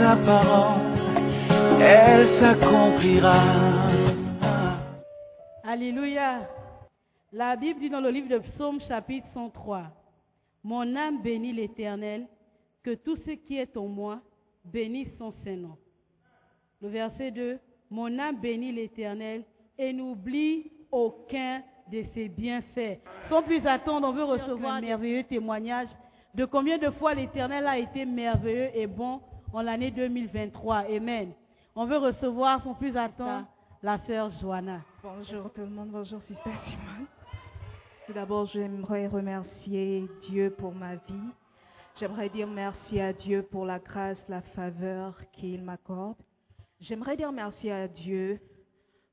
sa parole, elle s'accomplira. Alléluia. La Bible dit dans le livre de Psaume chapitre 103, Mon âme bénit l'Éternel, que tout ce qui est en moi bénisse son Saint-Nom. Le verset 2, Mon âme bénit l'Éternel et n'oublie aucun de ses bienfaits. Sans plus attendre, on veut recevoir un merveilleux témoignage de combien de fois l'Éternel a été merveilleux et bon en l'année 2023. Amen. On veut recevoir sans plus attendre la sœur Joanna. Bonjour tout le monde, bonjour Sister Simone. Tout d'abord, j'aimerais remercier Dieu pour ma vie. J'aimerais dire merci à Dieu pour la grâce, la faveur qu'il m'accorde. J'aimerais dire merci à Dieu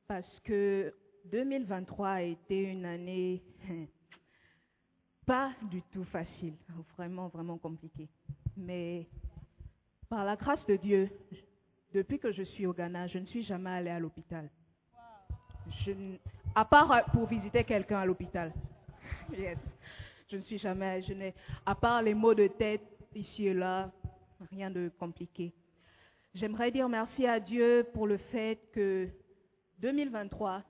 parce que 2023 a été une année pas du tout facile, vraiment, vraiment compliquée. Mais par la grâce de Dieu, depuis que je suis au Ghana, je ne suis jamais allée à l'hôpital. À part pour visiter quelqu'un à l'hôpital. Yes. Je ne suis jamais, je n'ai, à part les maux de tête ici et là, rien de compliqué. J'aimerais dire merci à Dieu pour le fait que 2023,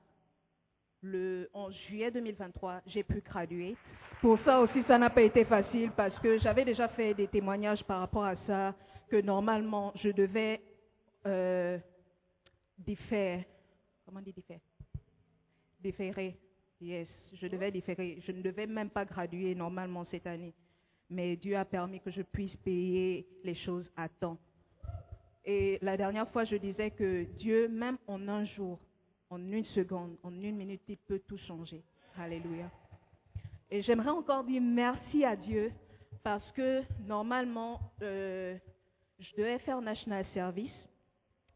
le, en juillet 2023, j'ai pu graduer. Pour ça aussi, ça n'a pas été facile parce que j'avais déjà fait des témoignages par rapport à ça, que normalement, je devais euh, défaire. Comment on dit défaire? Déférer. Yes, je devais différer. Je ne devais même pas graduer normalement cette année. Mais Dieu a permis que je puisse payer les choses à temps. Et la dernière fois, je disais que Dieu, même en un jour, en une seconde, en une minute, il peut tout changer. Alléluia. Et j'aimerais encore dire merci à Dieu parce que normalement, euh, je devais faire National Service.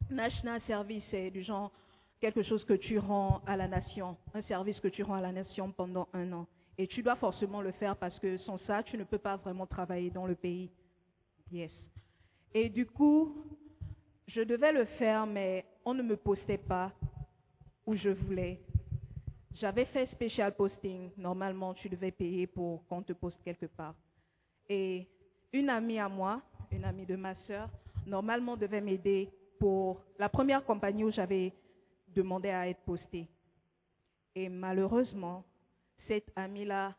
National Service, c'est du genre quelque chose que tu rends à la nation, un service que tu rends à la nation pendant un an. Et tu dois forcément le faire parce que sans ça, tu ne peux pas vraiment travailler dans le pays. Yes. Et du coup, je devais le faire, mais on ne me postait pas où je voulais. J'avais fait special posting. Normalement, tu devais payer pour qu'on te poste quelque part. Et une amie à moi, une amie de ma sœur, normalement devait m'aider pour la première compagnie où j'avais demandé à être postée. Et malheureusement, cette amie-là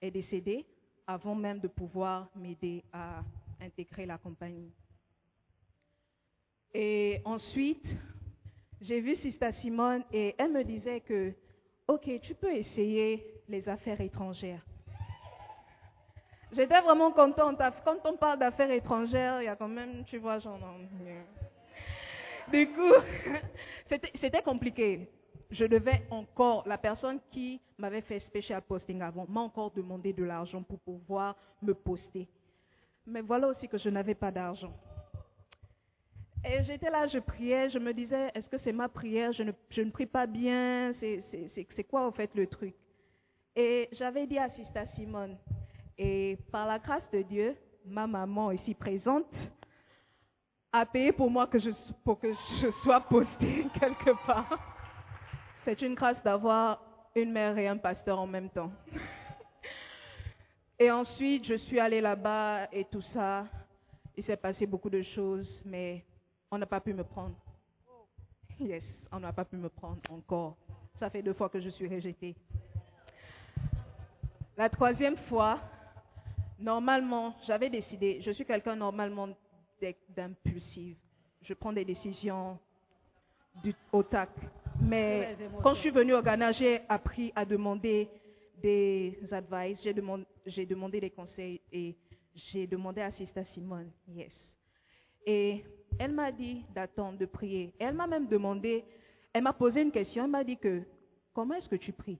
est décédée avant même de pouvoir m'aider à intégrer la compagnie. Et ensuite, j'ai vu Sista Simone et elle me disait que, ok, tu peux essayer les affaires étrangères. J'étais vraiment contente. Quand on parle d'affaires étrangères, il y a quand même, tu vois, genre. Du coup, c'était compliqué. Je devais encore, la personne qui m'avait fait special posting avant m'a encore demandé de l'argent pour pouvoir me poster. Mais voilà aussi que je n'avais pas d'argent. Et j'étais là, je priais, je me disais, est-ce que c'est ma prière? Je ne, je ne prie pas bien C'est quoi en fait le truc? Et j'avais dit à Sista Simone, et par la grâce de Dieu, ma maman ici présente a payé pour moi que je, pour que je sois postée quelque part. C'est une grâce d'avoir une mère et un pasteur en même temps. Et ensuite, je suis allée là-bas et tout ça. Il s'est passé beaucoup de choses, mais on n'a pas pu me prendre. Yes, on n'a pas pu me prendre encore. Ça fait deux fois que je suis rejetée. La troisième fois, normalement, j'avais décidé, je suis quelqu'un normalement d'impulsive. Je prends des décisions du, au tac. Mais quand je suis venue au Ghana, j'ai appris à demander des advice, j'ai demandé, demandé des conseils et j'ai demandé à Sister Simone, yes. Et elle m'a dit d'attendre, de prier. elle m'a même demandé, elle m'a posé une question, elle m'a dit que, comment est-ce que tu pries?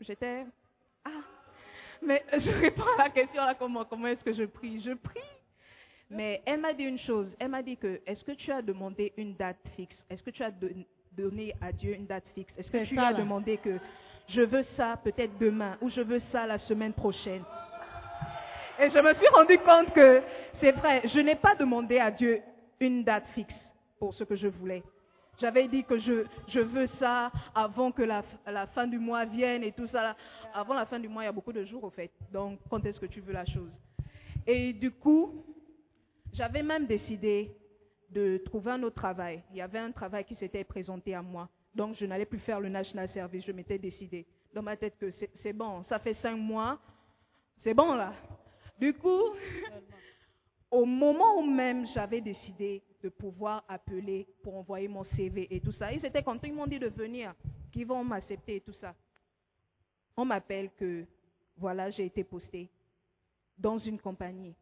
J'étais, mais je réponds à la question là, comment, comment est-ce que je prie? Je prie. Mais elle m'a dit une chose, elle m'a dit que, est-ce que tu as demandé une date fixe? Est-ce que tu as donné à Dieu une date fixe? Est-ce que tu as demandé que je veux ça peut-être demain ou je veux ça la semaine prochaine? Et je me suis rendu compte que c'est vrai, je n'ai pas demandé à Dieu une date fixe pour ce que je voulais. J'avais dit que je, veux ça avant que la, la, fin du mois vienne et tout ça. Avant la fin du mois, il y a beaucoup de jours au fait. Donc, quand est-ce que tu veux la chose? Et du coup, j'avais même décidé de trouver un autre travail. Il y avait un travail qui s'était présenté à moi. Donc, je n'allais plus faire le National Service. Je m'étais décidé dans ma tête que c'est bon. Ça fait cinq mois. C'est bon là. Du coup, au moment où même j'avais décidé de pouvoir appeler pour envoyer mon CV et tout ça, ils étaient contents, ils m'ont dit de venir, qu'ils vont m'accepter et tout ça. On m'appelle que, voilà, j'ai été posté dans une compagnie.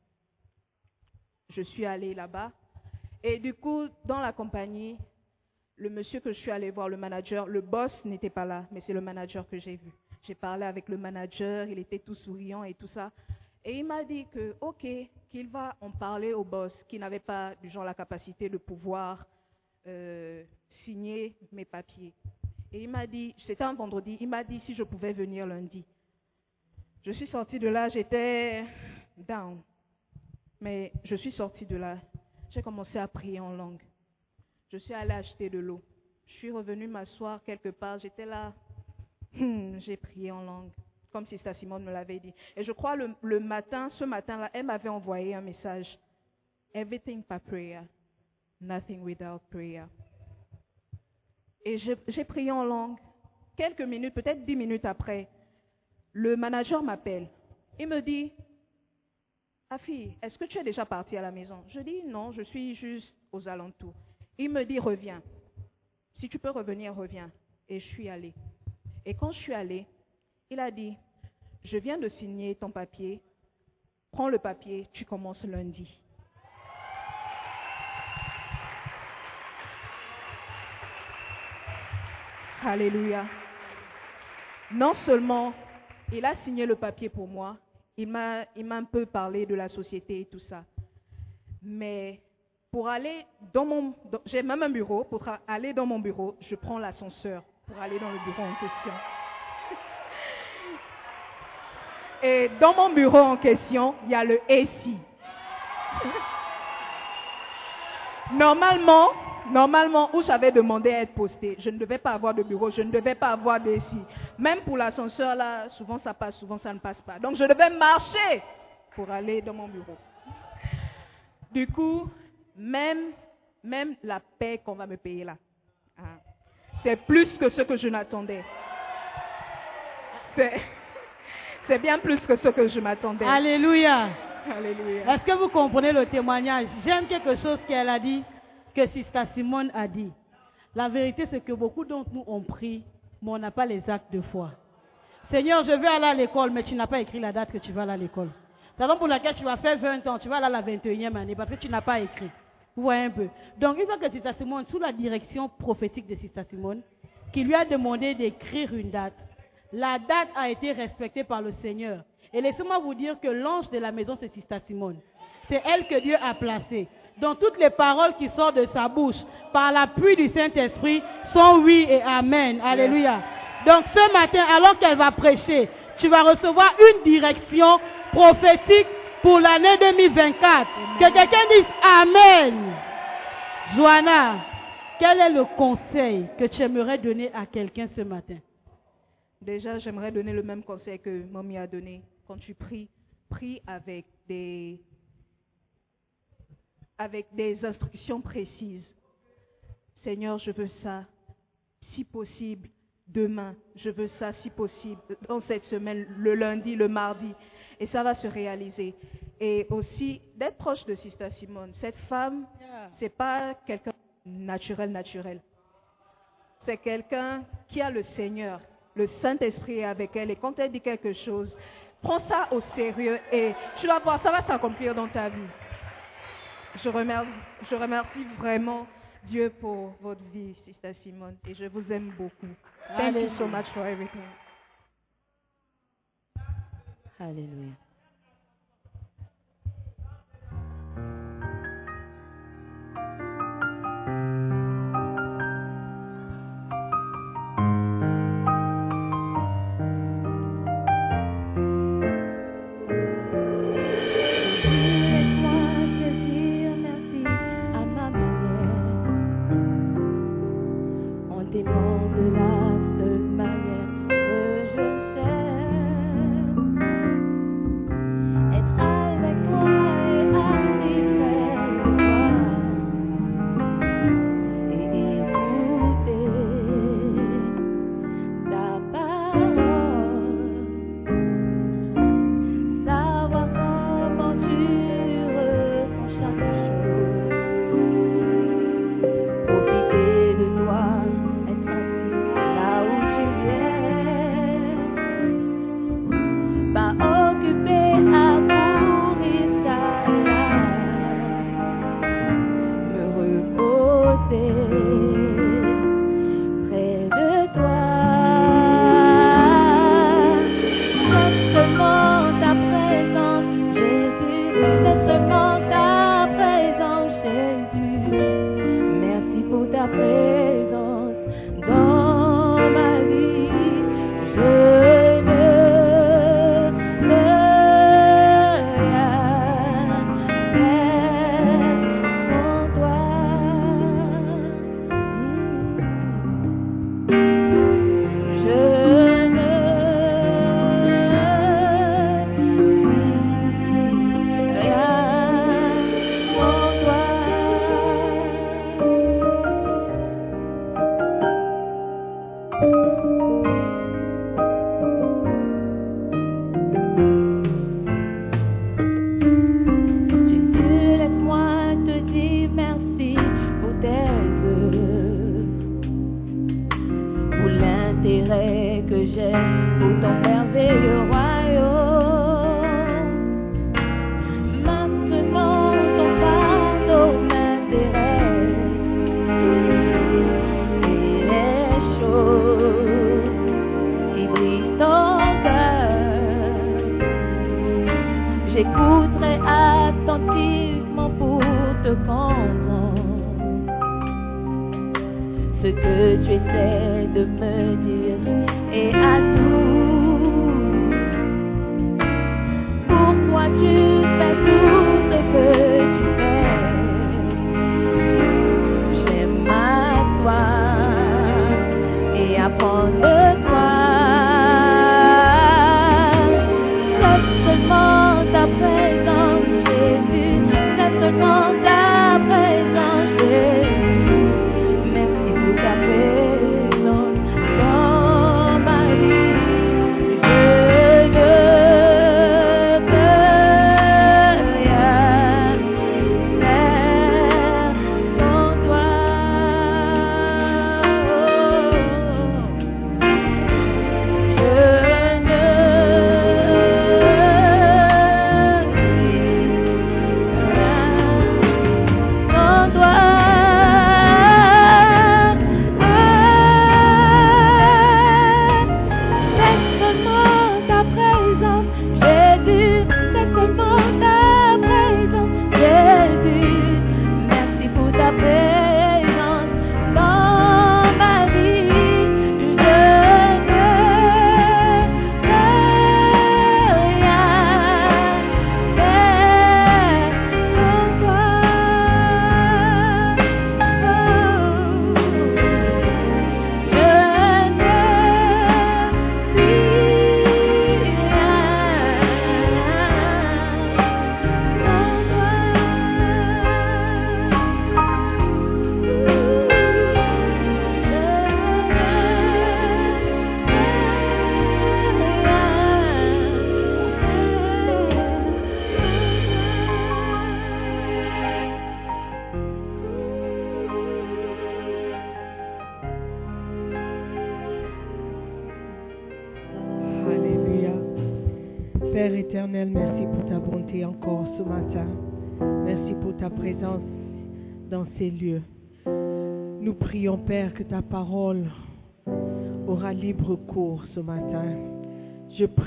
Je suis allée là-bas. Et du coup, dans la compagnie, le monsieur que je suis allée voir, le manager, le boss n'était pas là, mais c'est le manager que j'ai vu. J'ai parlé avec le manager, il était tout souriant et tout ça. Et il m'a dit que, OK, qu'il va en parler au boss, qui n'avait pas, du genre, la capacité de pouvoir euh, signer mes papiers. Et il m'a dit, c'était un vendredi, il m'a dit si je pouvais venir lundi. Je suis sortie de là, j'étais down. Mais je suis sortie de là, j'ai commencé à prier en langue. Je suis allée acheter de l'eau. Je suis revenue m'asseoir quelque part, j'étais là, hmm, j'ai prié en langue comme Sister Simone me l'avait dit. Et je crois le, le matin, ce matin-là, elle m'avait envoyé un message. Everything by prayer, nothing without prayer. Et j'ai prié en langue. Quelques minutes, peut-être dix minutes après, le manager m'appelle. Il me dit, Afi, est-ce que tu es déjà parti à la maison? Je dis, non, je suis juste aux alentours. Il me dit, reviens. Si tu peux revenir, reviens. Et je suis allée. Et quand je suis allée, il a dit, je viens de signer ton papier, prends le papier, tu commences lundi. Alléluia. Non seulement il a signé le papier pour moi, il m'a, un peu parlé de la société et tout ça. Mais pour aller dans mon, j'ai même un bureau, pour aller dans mon bureau, je prends l'ascenseur pour aller dans le bureau en question. Et dans mon bureau en question, il y a le AC. Normalement, normalement, où j'avais demandé à être posté, je ne devais pas avoir de bureau, je ne devais pas avoir d'AC. Même pour l'ascenseur, là, souvent ça passe, souvent ça ne passe pas. Donc je devais marcher pour aller dans mon bureau. Du coup, même, même la paix qu'on va me payer là, hein, c'est plus que ce que je n'attendais. C'est. C'est bien plus que ce que je m'attendais. Alléluia. Est-ce que vous comprenez le témoignage? J'aime quelque chose qu'elle a dit, que Sister Simone a dit. La vérité, c'est que beaucoup d'entre nous ont pris, mais on n'a pas les actes de foi. Seigneur, je veux aller à l'école, mais tu n'as pas écrit la date que tu vas aller à l'école. C'est la raison pour laquelle tu vas faire 20 ans, tu vas aller à la 21e année, parce que tu n'as pas écrit. Vous voyez un peu. Donc, une fois que Sister Simone, sous la direction prophétique de Sister Simone, qui lui a demandé d'écrire une date, la date a été respectée par le Seigneur. Et laissez-moi vous dire que l'ange de la maison, c'est Sister Simone. C'est elle que Dieu a placée. Donc toutes les paroles qui sortent de sa bouche par l'appui du Saint-Esprit sont oui et amen. Alléluia. Donc ce matin, alors qu'elle va prêcher, tu vas recevoir une direction prophétique pour l'année 2024. Que quelqu'un dise Amen. Joanna, quel est le conseil que tu aimerais donner à quelqu'un ce matin? Déjà, j'aimerais donner le même conseil que Mamie a donné. Quand tu pries, prie avec des, avec des instructions précises. Seigneur, je veux ça. Si possible, demain. Je veux ça si possible dans cette semaine, le lundi, le mardi. Et ça va se réaliser. Et aussi d'être proche de Sister Simone. Cette femme, c'est pas quelqu'un naturel, naturel. C'est quelqu'un qui a le Seigneur. Le Saint-Esprit est avec elle. Et quand elle dit quelque chose, prends ça au sérieux et tu vas voir, ça va s'accomplir dans ta vie. Je remercie, je remercie vraiment Dieu pour votre vie, Sister Simone. Et je vous aime beaucoup. Thank you so much for everything. Alléluia.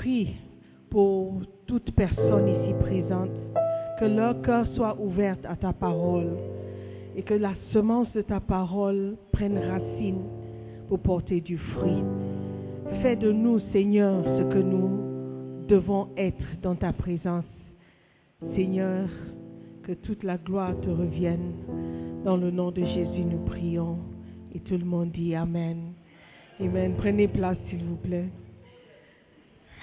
Prie pour toute personne ici présente, que leur cœur soit ouvert à ta parole et que la semence de ta parole prenne racine pour porter du fruit. Fais de nous, Seigneur, ce que nous devons être dans ta présence. Seigneur, que toute la gloire te revienne. Dans le nom de Jésus, nous prions. Et tout le monde dit Amen. Amen. Prenez place, s'il vous plaît.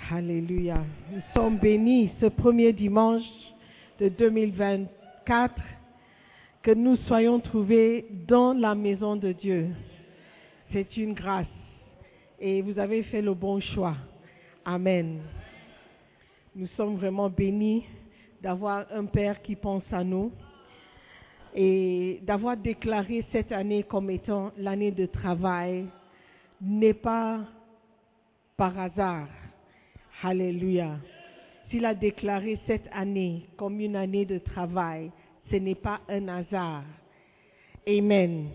Alléluia. Nous sommes bénis ce premier dimanche de 2024 que nous soyons trouvés dans la maison de Dieu. C'est une grâce. Et vous avez fait le bon choix. Amen. Nous sommes vraiment bénis d'avoir un Père qui pense à nous et d'avoir déclaré cette année comme étant l'année de travail n'est pas par hasard. Alléluia. S'il a déclaré cette année comme une année de travail, ce n'est pas un hasard. Amen.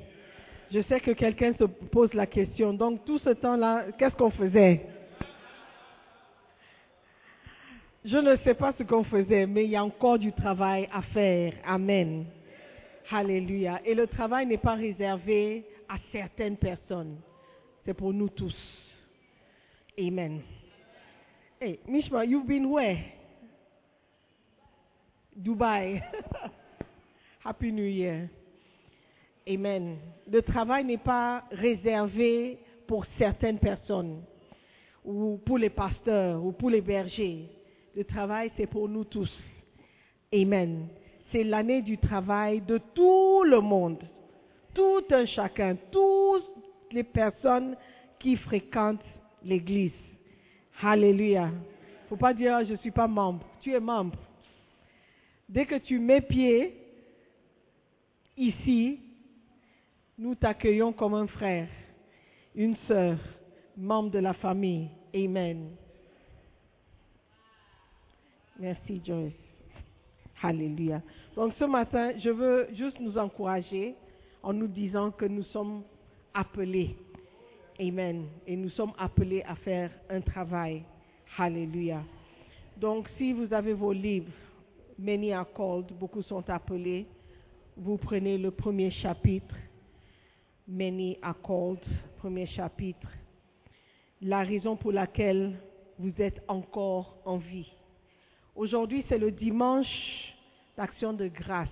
Je sais que quelqu'un se pose la question. Donc tout ce temps-là, qu'est-ce qu'on faisait? Je ne sais pas ce qu'on faisait, mais il y a encore du travail à faire. Amen. Alléluia. Et le travail n'est pas réservé à certaines personnes. C'est pour nous tous. Amen. Hey, Mishma, you've been where? Dubai. Happy New Year. Amen. Le travail n'est pas réservé pour certaines personnes, ou pour les pasteurs, ou pour les bergers. Le travail, c'est pour nous tous. Amen. C'est l'année du travail de tout le monde. Tout un chacun, toutes les personnes qui fréquentent l'Église. Alléluia. Faut pas dire, je ne suis pas membre. Tu es membre. Dès que tu mets pied ici, nous t'accueillons comme un frère, une sœur, membre de la famille. Amen. Merci Joyce. Alléluia. Donc ce matin, je veux juste nous encourager en nous disant que nous sommes appelés. Amen. Et nous sommes appelés à faire un travail. Alléluia. Donc si vous avez vos livres, many are called, beaucoup sont appelés. Vous prenez le premier chapitre. Many are called, premier chapitre. La raison pour laquelle vous êtes encore en vie. Aujourd'hui, c'est le dimanche d'action de grâce.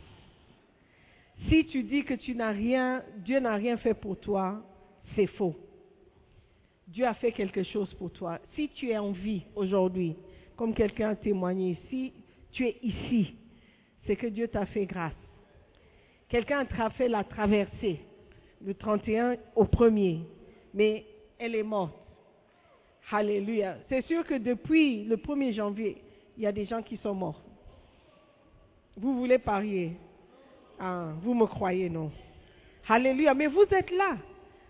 Si tu dis que tu n'as rien, Dieu n'a rien fait pour toi, c'est faux. Dieu a fait quelque chose pour toi. Si tu es en vie aujourd'hui, comme quelqu'un a témoigné, si tu es ici, c'est que Dieu t'a fait grâce. Quelqu'un a fait la traversée, le 31 au premier, mais elle est morte. Alléluia. C'est sûr que depuis le 1er janvier, il y a des gens qui sont morts. Vous voulez parier? Ah, Vous me croyez, non? Alléluia. Mais vous êtes là.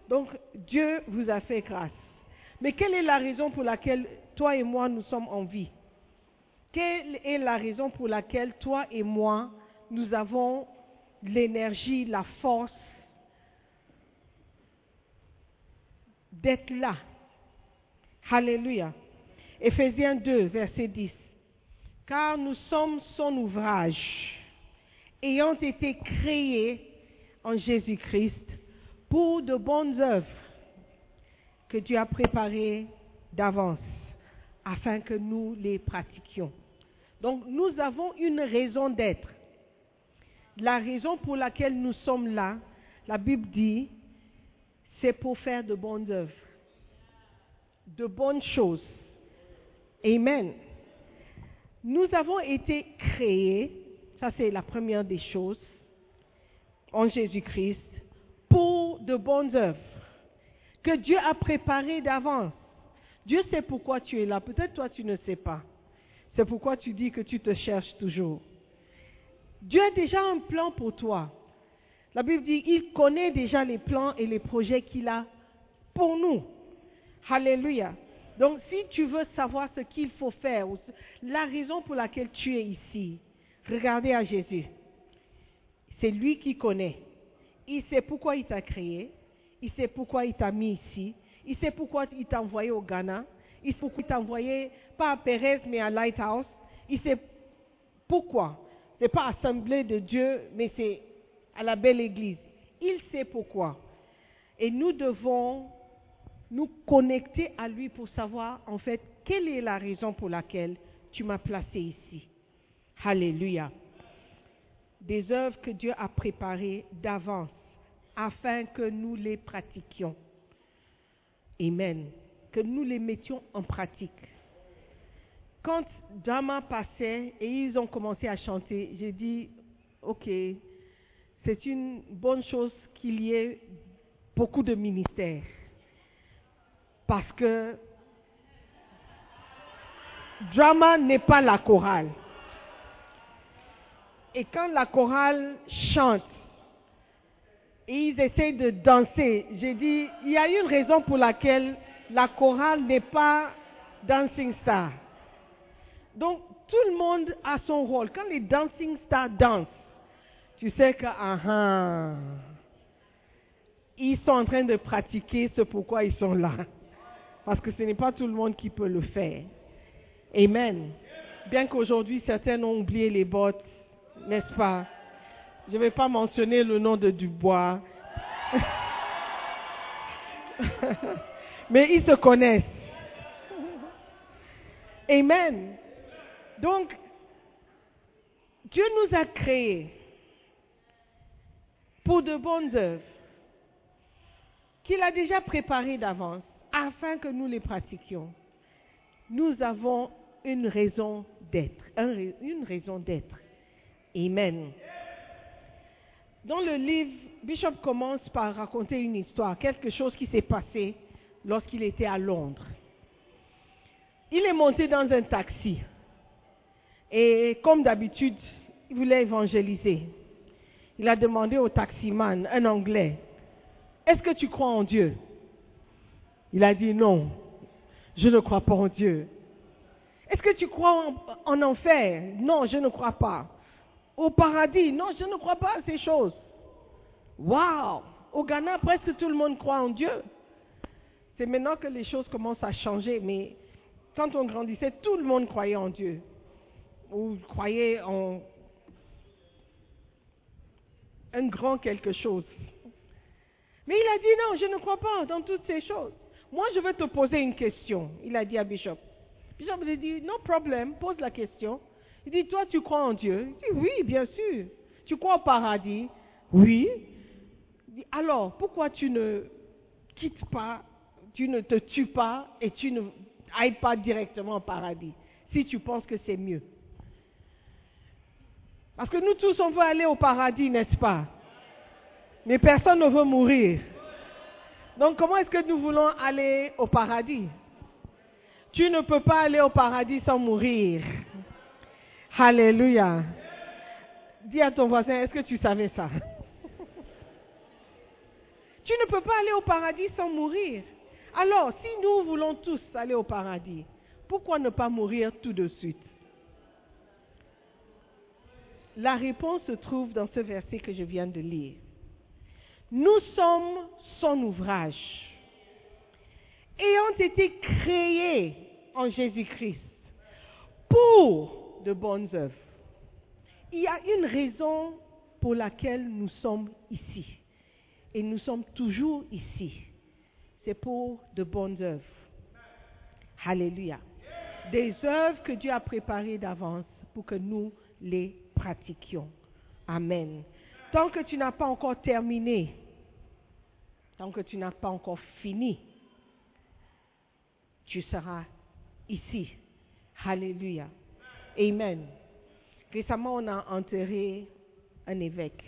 Donc Dieu vous a fait grâce. Mais quelle est la raison pour laquelle toi et moi nous sommes en vie? Quelle est la raison pour laquelle toi et moi nous avons l'énergie, la force d'être là? Alléluia. Éphésiens 2, verset 10. Car nous sommes son ouvrage, ayant été créés en Jésus-Christ pour de bonnes œuvres que Dieu a préparées d'avance afin que nous les pratiquions. Donc nous avons une raison d'être. La raison pour laquelle nous sommes là, la Bible dit, c'est pour faire de bonnes œuvres, de bonnes choses. Amen. Nous avons été créés, ça c'est la première des choses, en Jésus-Christ, pour de bonnes œuvres que Dieu a préparées d'avance. Dieu sait pourquoi tu es là. Peut-être toi tu ne sais pas. C'est pourquoi tu dis que tu te cherches toujours. Dieu a déjà un plan pour toi. La Bible dit, il connaît déjà les plans et les projets qu'il a pour nous. Alléluia. Donc, si tu veux savoir ce qu'il faut faire, la raison pour laquelle tu es ici, regardez à Jésus. C'est lui qui connaît. Il sait pourquoi il t'a créé. Il sait pourquoi il t'a mis ici. Il sait pourquoi il t'a envoyé au Ghana. Il sait pourquoi il t'a envoyé, pas à Pérez, mais à Lighthouse. Il sait pourquoi. Ce n'est pas Assemblée de Dieu, mais c'est à la belle Église. Il sait pourquoi. Et nous devons nous connecter à lui pour savoir, en fait, quelle est la raison pour laquelle tu m'as placé ici. Alléluia. Des œuvres que Dieu a préparées d'avance afin que nous les pratiquions. Amen. Que nous les mettions en pratique. Quand Dama passait et ils ont commencé à chanter, j'ai dit, OK, c'est une bonne chose qu'il y ait beaucoup de ministères. Parce que drama n'est pas la chorale. Et quand la chorale chante et ils essayent de danser, j'ai dit, il y a une raison pour laquelle la chorale n'est pas dancing star. Donc, tout le monde a son rôle. Quand les dancing stars dansent, tu sais que, ah, ah, ils sont en train de pratiquer ce pourquoi ils sont là. Parce que ce n'est pas tout le monde qui peut le faire. Amen. Bien qu'aujourd'hui, certains ont oublié les bottes, n'est-ce pas? Je ne vais pas mentionner le nom de Dubois. Mais ils se connaissent. Amen. Donc, Dieu nous a créés pour de bonnes œuvres qu'il a déjà préparées d'avance afin que nous les pratiquions. Nous avons une raison d'être, une raison d'être. Amen. Dans le livre, Bishop commence par raconter une histoire, quelque chose qui s'est passé lorsqu'il était à Londres. Il est monté dans un taxi et comme d'habitude, il voulait évangéliser. Il a demandé au taximan, un Anglais, est-ce que tu crois en Dieu? Il a dit non, je ne crois pas en Dieu. Est-ce que tu crois en, en enfer Non, je ne crois pas. Au paradis Non, je ne crois pas à ces choses. Waouh Au Ghana, presque tout le monde croit en Dieu. C'est maintenant que les choses commencent à changer, mais quand on grandissait, tout le monde croyait en Dieu. Ou croyait en un grand quelque chose. Mais il a dit non, je ne crois pas dans toutes ces choses. Moi, je veux te poser une question. Il a dit à Bishop. Bishop lui a dit, non problème, pose la question. Il dit, toi, tu crois en Dieu? Il dit, oui, bien sûr. Tu crois au paradis? Oui. Il alors, pourquoi tu ne quittes pas, tu ne te tues pas et tu ne ailles pas directement au paradis si tu penses que c'est mieux? Parce que nous tous, on veut aller au paradis, n'est-ce pas? Mais personne ne veut mourir. Donc comment est-ce que nous voulons aller au paradis? Tu ne peux pas aller au paradis sans mourir. Alléluia. Dis à ton voisin, est-ce que tu savais ça? Tu ne peux pas aller au paradis sans mourir. Alors, si nous voulons tous aller au paradis, pourquoi ne pas mourir tout de suite? La réponse se trouve dans ce verset que je viens de lire. Nous sommes son ouvrage, ayant été créés en Jésus-Christ pour de bonnes œuvres. Il y a une raison pour laquelle nous sommes ici. Et nous sommes toujours ici. C'est pour de bonnes œuvres. Alléluia. Des œuvres que Dieu a préparées d'avance pour que nous les pratiquions. Amen. Tant que tu n'as pas encore terminé, tant que tu n'as pas encore fini, tu seras ici. Alléluia. Amen. Récemment, on a enterré un évêque,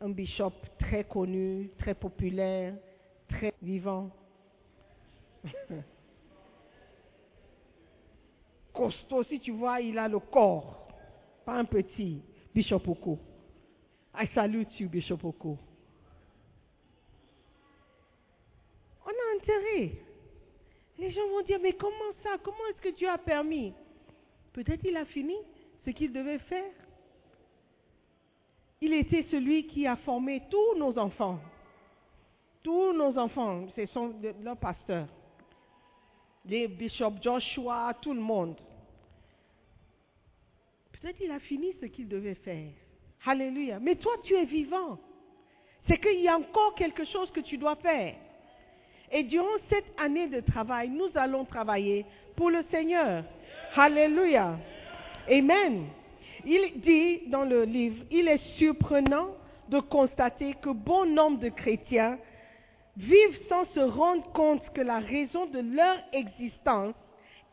un bishop très connu, très populaire, très vivant. Costaud, si tu vois, il a le corps, pas un petit, Bishop Oko. I salute you, Bishop Oko. On a enterré. Les gens vont dire, mais comment ça? Comment est-ce que Dieu a permis? Peut-être il a fini ce qu'il devait faire. Il était celui qui a formé tous nos enfants. Tous nos enfants, ce sont leurs pasteurs. Les bishops Joshua, tout le monde. Peut-être il a fini ce qu'il devait faire. Alléluia. Mais toi, tu es vivant. C'est qu'il y a encore quelque chose que tu dois faire. Et durant cette année de travail, nous allons travailler pour le Seigneur. Alléluia. Amen. Il dit dans le livre, il est surprenant de constater que bon nombre de chrétiens vivent sans se rendre compte que la raison de leur existence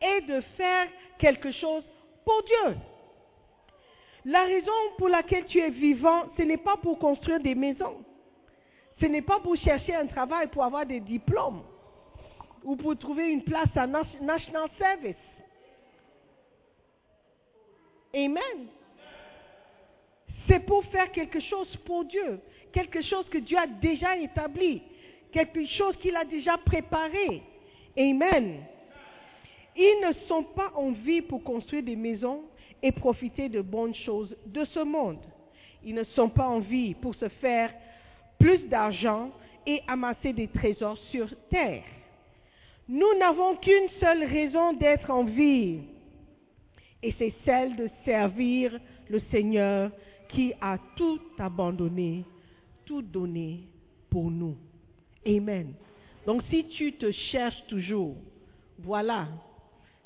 est de faire quelque chose pour Dieu. La raison pour laquelle tu es vivant, ce n'est pas pour construire des maisons. Ce n'est pas pour chercher un travail, pour avoir des diplômes ou pour trouver une place à National Service. Amen. C'est pour faire quelque chose pour Dieu, quelque chose que Dieu a déjà établi, quelque chose qu'il a déjà préparé. Amen. Ils ne sont pas en vie pour construire des maisons et profiter de bonnes choses de ce monde. Ils ne sont pas en vie pour se faire plus d'argent et amasser des trésors sur terre. Nous n'avons qu'une seule raison d'être en vie, et c'est celle de servir le Seigneur qui a tout abandonné, tout donné pour nous. Amen. Donc si tu te cherches toujours, voilà,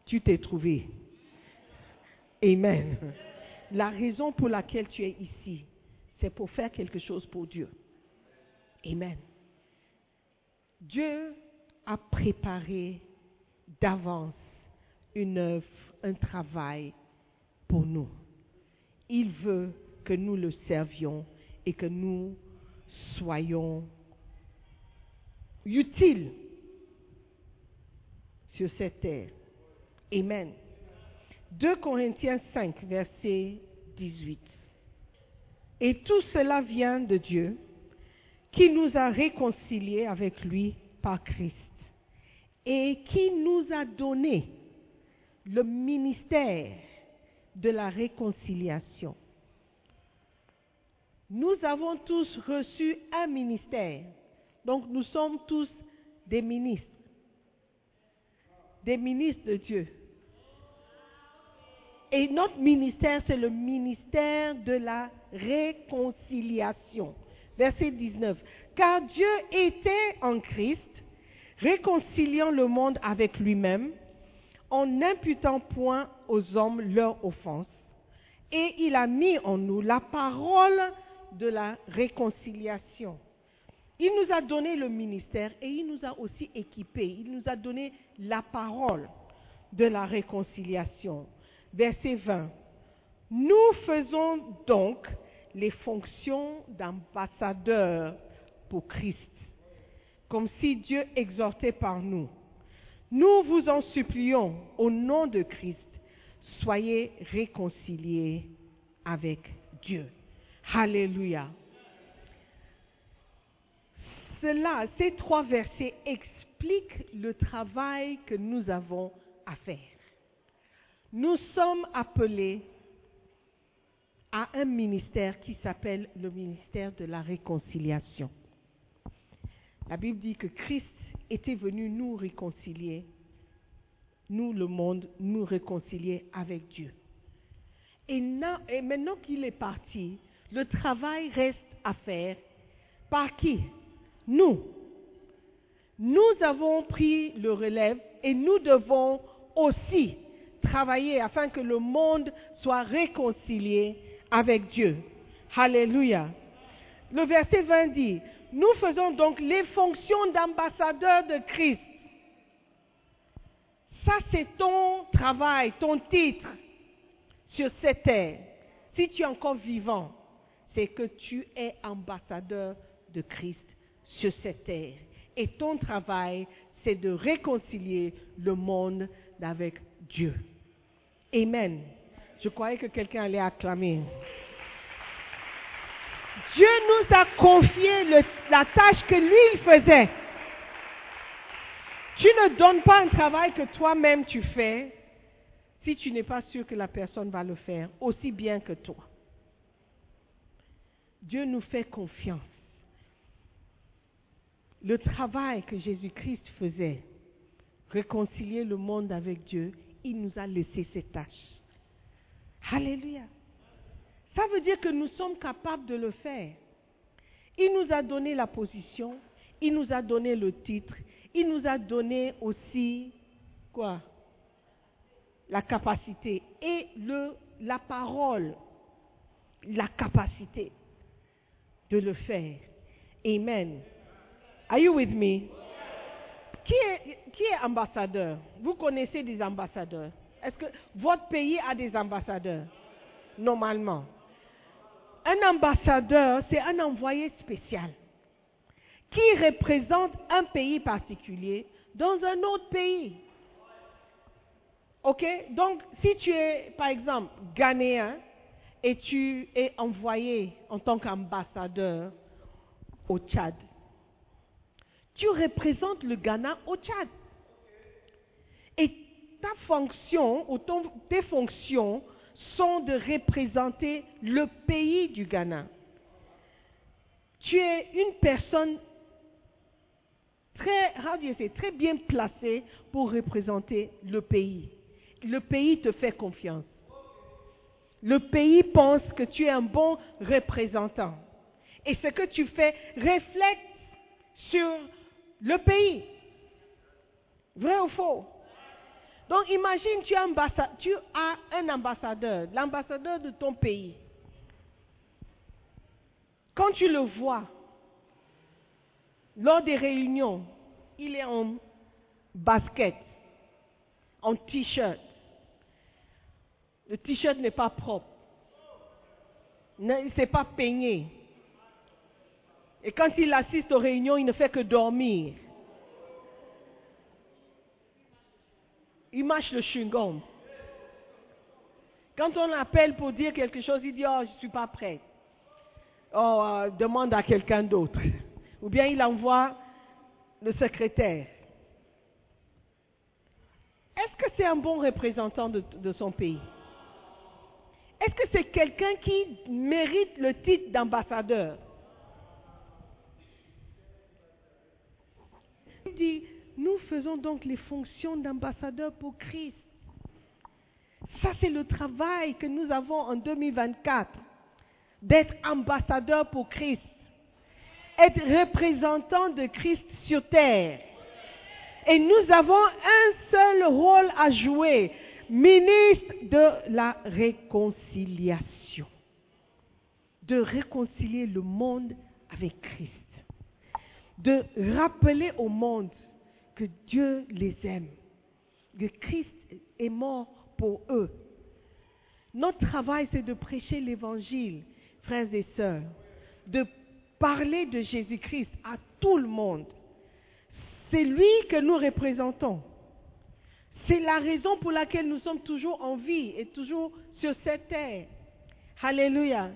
tu t'es trouvé. Amen. La raison pour laquelle tu es ici, c'est pour faire quelque chose pour Dieu. Amen. Dieu a préparé d'avance une œuvre, un travail pour nous. Il veut que nous le servions et que nous soyons utiles sur cette terre. Amen. 2 Corinthiens 5, verset 18. Et tout cela vient de Dieu qui nous a réconciliés avec lui par Christ et qui nous a donné le ministère de la réconciliation. Nous avons tous reçu un ministère. Donc nous sommes tous des ministres. Des ministres de Dieu. Et notre ministère, c'est le ministère de la réconciliation verset 19. Car Dieu était en Christ, réconciliant le monde avec lui-même, en n'imputant point aux hommes leur offense. Et il a mis en nous la parole de la réconciliation. Il nous a donné le ministère et il nous a aussi équipés. Il nous a donné la parole de la réconciliation. Verset 20. Nous faisons donc les fonctions d'ambassadeur pour Christ, comme si Dieu exhortait par nous. Nous vous en supplions, au nom de Christ, soyez réconciliés avec Dieu. Alléluia. Cela, ces trois versets expliquent le travail que nous avons à faire. Nous sommes appelés à un ministère qui s'appelle le ministère de la réconciliation. La Bible dit que Christ était venu nous réconcilier, nous le monde, nous réconcilier avec Dieu. Et, maintenant qu'il est parti, le travail reste à faire par qui? Nous. Nous avons pris le relève et nous devons aussi travailler afin que le monde soit réconcilié avec Dieu. Alléluia. Le verset 20 dit, nous faisons donc les fonctions d'ambassadeurs de Christ. Ça, c'est ton travail, ton titre sur cette terre. Si tu es encore vivant, c'est que tu es ambassadeur de Christ sur cette terre. Et ton travail, c'est de réconcilier le monde avec Dieu. Amen. Je croyais que quelqu'un allait acclamer. Dieu nous a confié la tâche que lui il faisait. Tu ne donnes pas un travail que toi-même tu fais si tu n'es pas sûr que la personne va le faire aussi bien que toi. Dieu nous fait confiance. Le travail que Jésus-Christ faisait, réconcilier le monde avec Dieu, il nous a laissé cette tâche. Alléluia. Ça veut dire que nous sommes capables de le faire. Il nous a donné la position, il nous a donné le titre, il nous a donné aussi quoi? La capacité et le, la parole, la capacité de le faire. Amen. Are you with me? Qui qui est ambassadeur? Vous connaissez des ambassadeurs? Est-ce que votre pays a des ambassadeurs? Normalement. Un ambassadeur, c'est un envoyé spécial qui représente un pays particulier dans un autre pays. OK? Donc, si tu es, par exemple, ghanéen et tu es envoyé en tant qu'ambassadeur au Tchad, tu représentes le Ghana au Tchad. Ta fonction, ou tes fonctions, sont de représenter le pays du Ghana. Tu es une personne très, say, très bien placée pour représenter le pays. Le pays te fait confiance. Le pays pense que tu es un bon représentant. Et ce que tu fais reflète sur le pays. Vrai ou faux? Donc imagine, tu as, un ambassadeur, l'ambassadeur de ton pays. Quand tu le vois, lors des réunions, il est en basket, en t-shirt. Le t-shirt n'est pas propre. Il ne s'est pas peigné. Et quand il assiste aux réunions, il ne fait que dormir. Il mâche le chewing-gum. Quand on l'appelle pour dire quelque chose, il dit Oh, je ne suis pas prêt. Oh, euh, demande à quelqu'un d'autre. Ou bien il envoie le secrétaire. Est-ce que c'est un bon représentant de, de son pays? Est-ce que c'est quelqu'un qui mérite le titre d'ambassadeur? Il dit, nous faisons donc les fonctions d'ambassadeur pour Christ. Ça, c'est le travail que nous avons en 2024, d'être ambassadeur pour Christ, être représentant de Christ sur terre. Et nous avons un seul rôle à jouer, ministre de la réconciliation, de réconcilier le monde avec Christ de rappeler au monde que Dieu les aime, que Christ est mort pour eux. Notre travail, c'est de prêcher l'évangile, frères et sœurs, de parler de Jésus-Christ à tout le monde. C'est lui que nous représentons. C'est la raison pour laquelle nous sommes toujours en vie et toujours sur cette terre. Alléluia.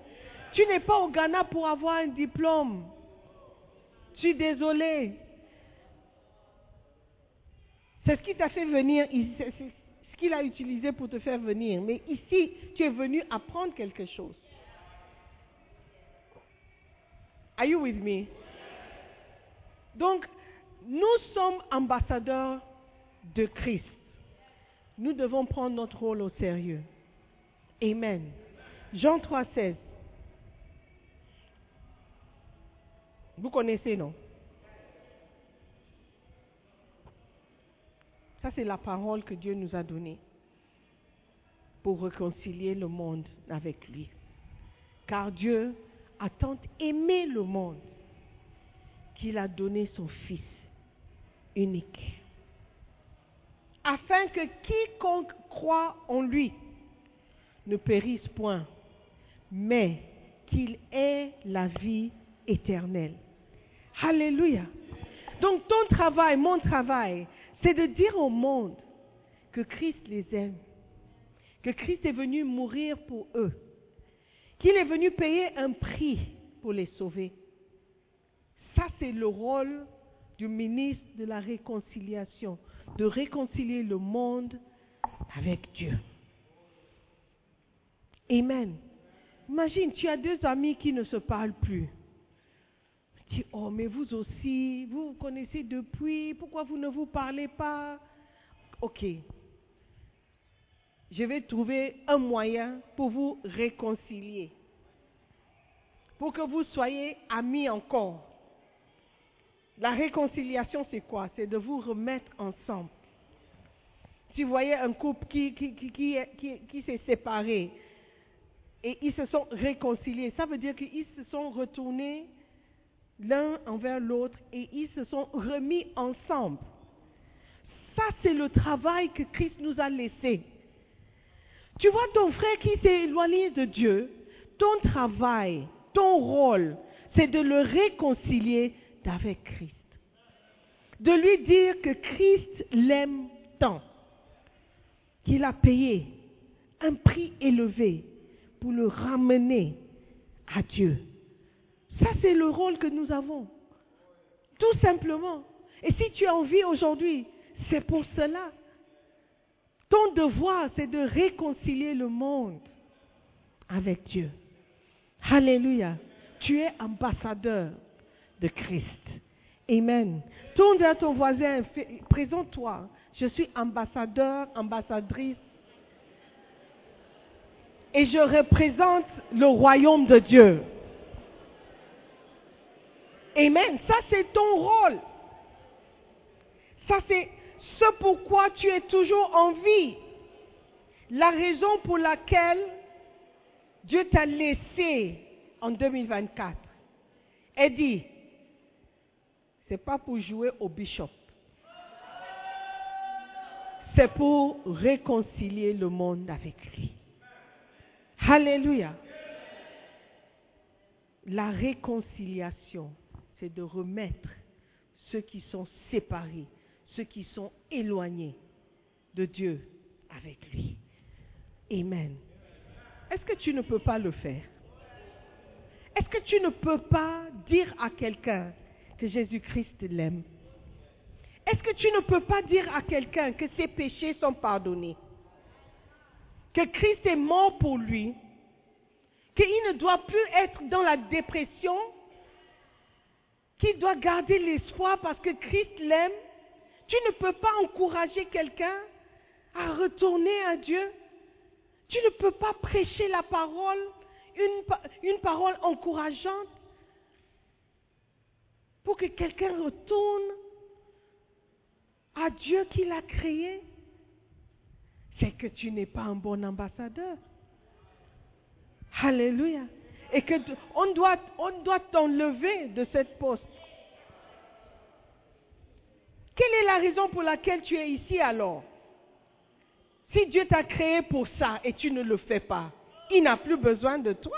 Tu n'es pas au Ghana pour avoir un diplôme. Je suis désolé. C'est ce qui t'a fait venir, c'est ce qu'il a utilisé pour te faire venir. Mais ici, tu es venu apprendre quelque chose. Are you with me? Donc, nous sommes ambassadeurs de Christ. Nous devons prendre notre rôle au sérieux. Amen. Jean 3, 16. Vous connaissez, non? Ça, c'est la parole que Dieu nous a donnée pour réconcilier le monde avec lui. Car Dieu a tant aimé le monde qu'il a donné son Fils unique, afin que quiconque croit en lui ne périsse point, mais qu'il ait la vie éternelle. Alléluia. Donc ton travail, mon travail, c'est de dire au monde que Christ les aime, que Christ est venu mourir pour eux, qu'il est venu payer un prix pour les sauver. Ça, c'est le rôle du ministre de la réconciliation, de réconcilier le monde avec Dieu. Amen. Imagine, tu as deux amis qui ne se parlent plus. Dis, oh, mais vous aussi, vous vous connaissez depuis, pourquoi vous ne vous parlez pas? Ok. Je vais trouver un moyen pour vous réconcilier. Pour que vous soyez amis encore. La réconciliation, c'est quoi? C'est de vous remettre ensemble. Si vous voyez un couple qui, qui, qui- qui s'est séparé et ils se sont réconciliés, ça veut dire qu'ils se sont retournés l'un envers l'autre et ils se sont remis ensemble. Ça, c'est le travail que Christ nous a laissé. Tu vois ton frère qui s'est éloigné de Dieu, ton travail, ton rôle, c'est de le réconcilier avec Christ. De lui dire que Christ l'aime tant, qu'il a payé un prix élevé pour le ramener à Dieu. Ça, c'est le rôle que nous avons. Tout simplement. Et si tu as envie aujourd'hui, c'est pour cela. Ton devoir, c'est de réconcilier le monde avec Dieu. Alléluia. Tu es ambassadeur de Christ. Amen. Tourne vers ton voisin, présente-toi. Je suis ambassadeur, ambassadrice. Et je représente le royaume de Dieu. Amen. Ça, c'est ton rôle. Ça, c'est ce pourquoi tu es toujours en vie. La raison pour laquelle Dieu t'a laissé en 2024. Et dit, c'est pas pour jouer au bishop. C'est pour réconcilier le monde avec lui. Alléluia. La réconciliation, c'est de remettre ceux qui sont séparés, ceux qui sont éloignés de Dieu avec lui. Amen. Est-ce que tu ne peux pas le faire? Est-ce que tu ne peux pas dire à quelqu'un que Jésus-Christ l'aime? Est-ce que tu ne peux pas dire à quelqu'un que ses péchés sont pardonnés? Que Christ est mort pour lui? Qu'il ne doit plus être dans la dépression? Qu'il doit garder l'espoir parce que Christ l'aime Tu ne peux pas encourager quelqu'un à retourner à Dieu tu ne peux pas prêcher la parole, une, pa- une parole encourageante, pour que quelqu'un retourne à Dieu qui l'a créé. C'est que tu n'es pas un bon ambassadeur. Alléluia. Et que on doit, on doit t'enlever de cette poste. Quelle est la raison pour laquelle tu es ici alors? Si Dieu t'a créé pour ça et tu ne le fais pas, il n'a plus besoin de toi.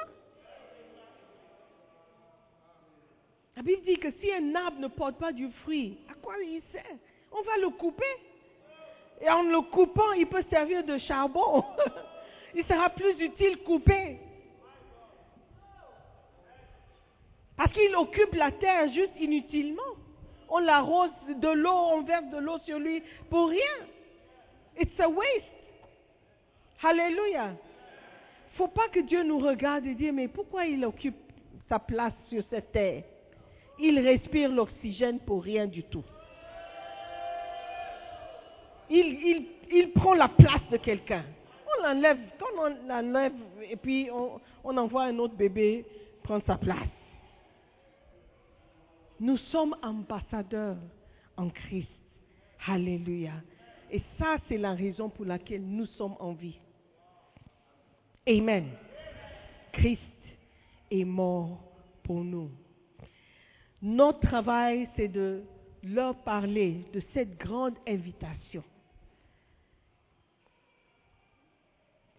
La Bible dit que si un arbre ne porte pas du fruit, à quoi il sert? On va le couper. Et en le coupant, il peut servir de charbon. il sera plus utile coupé. Parce qu'il occupe la terre juste inutilement. On l'arrose de l'eau, on verse de l'eau sur lui pour rien. It's a waste. Alléluia. faut pas que Dieu nous regarde et dise, mais pourquoi il occupe sa place sur cette terre? Il respire l'oxygène pour rien du tout. Il, prend la place de quelqu'un. On l'enlève, quand on l'enlève, et puis on, on envoie un autre bébé prendre sa place. Nous sommes ambassadeurs en Christ. Alléluia. Et ça, c'est la raison pour laquelle nous sommes en vie. Amen. Christ est mort pour nous. Notre travail, c'est de leur parler de cette grande invitation.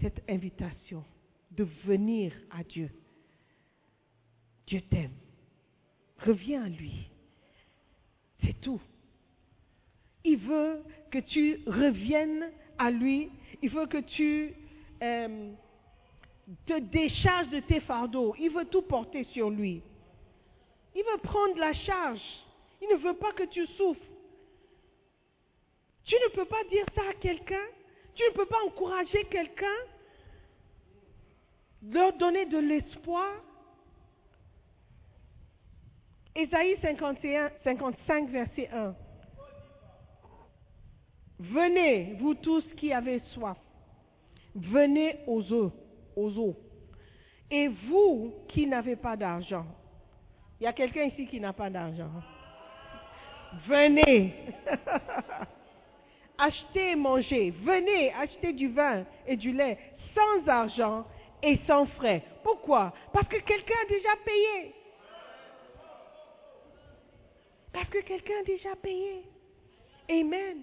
Cette invitation de venir à Dieu. Dieu t'aime. Reviens à lui. C'est tout. Il veut que tu reviennes à lui. Il veut que tu euh, te décharges de tes fardeaux. Il veut tout porter sur lui. Il veut prendre la charge. Il ne veut pas que tu souffres. Tu ne peux pas dire ça à quelqu'un. Tu ne peux pas encourager quelqu'un, leur donner de l'espoir. Ésaïe 51, 55, verset 1. Venez, vous tous qui avez soif. Venez aux eaux, aux eaux. Et vous qui n'avez pas d'argent. Il y a quelqu'un ici qui n'a pas d'argent. Venez. achetez et mangez. Venez acheter du vin et du lait sans argent et sans frais. Pourquoi? Parce que quelqu'un a déjà payé. Parce que quelqu'un a déjà payé. Amen.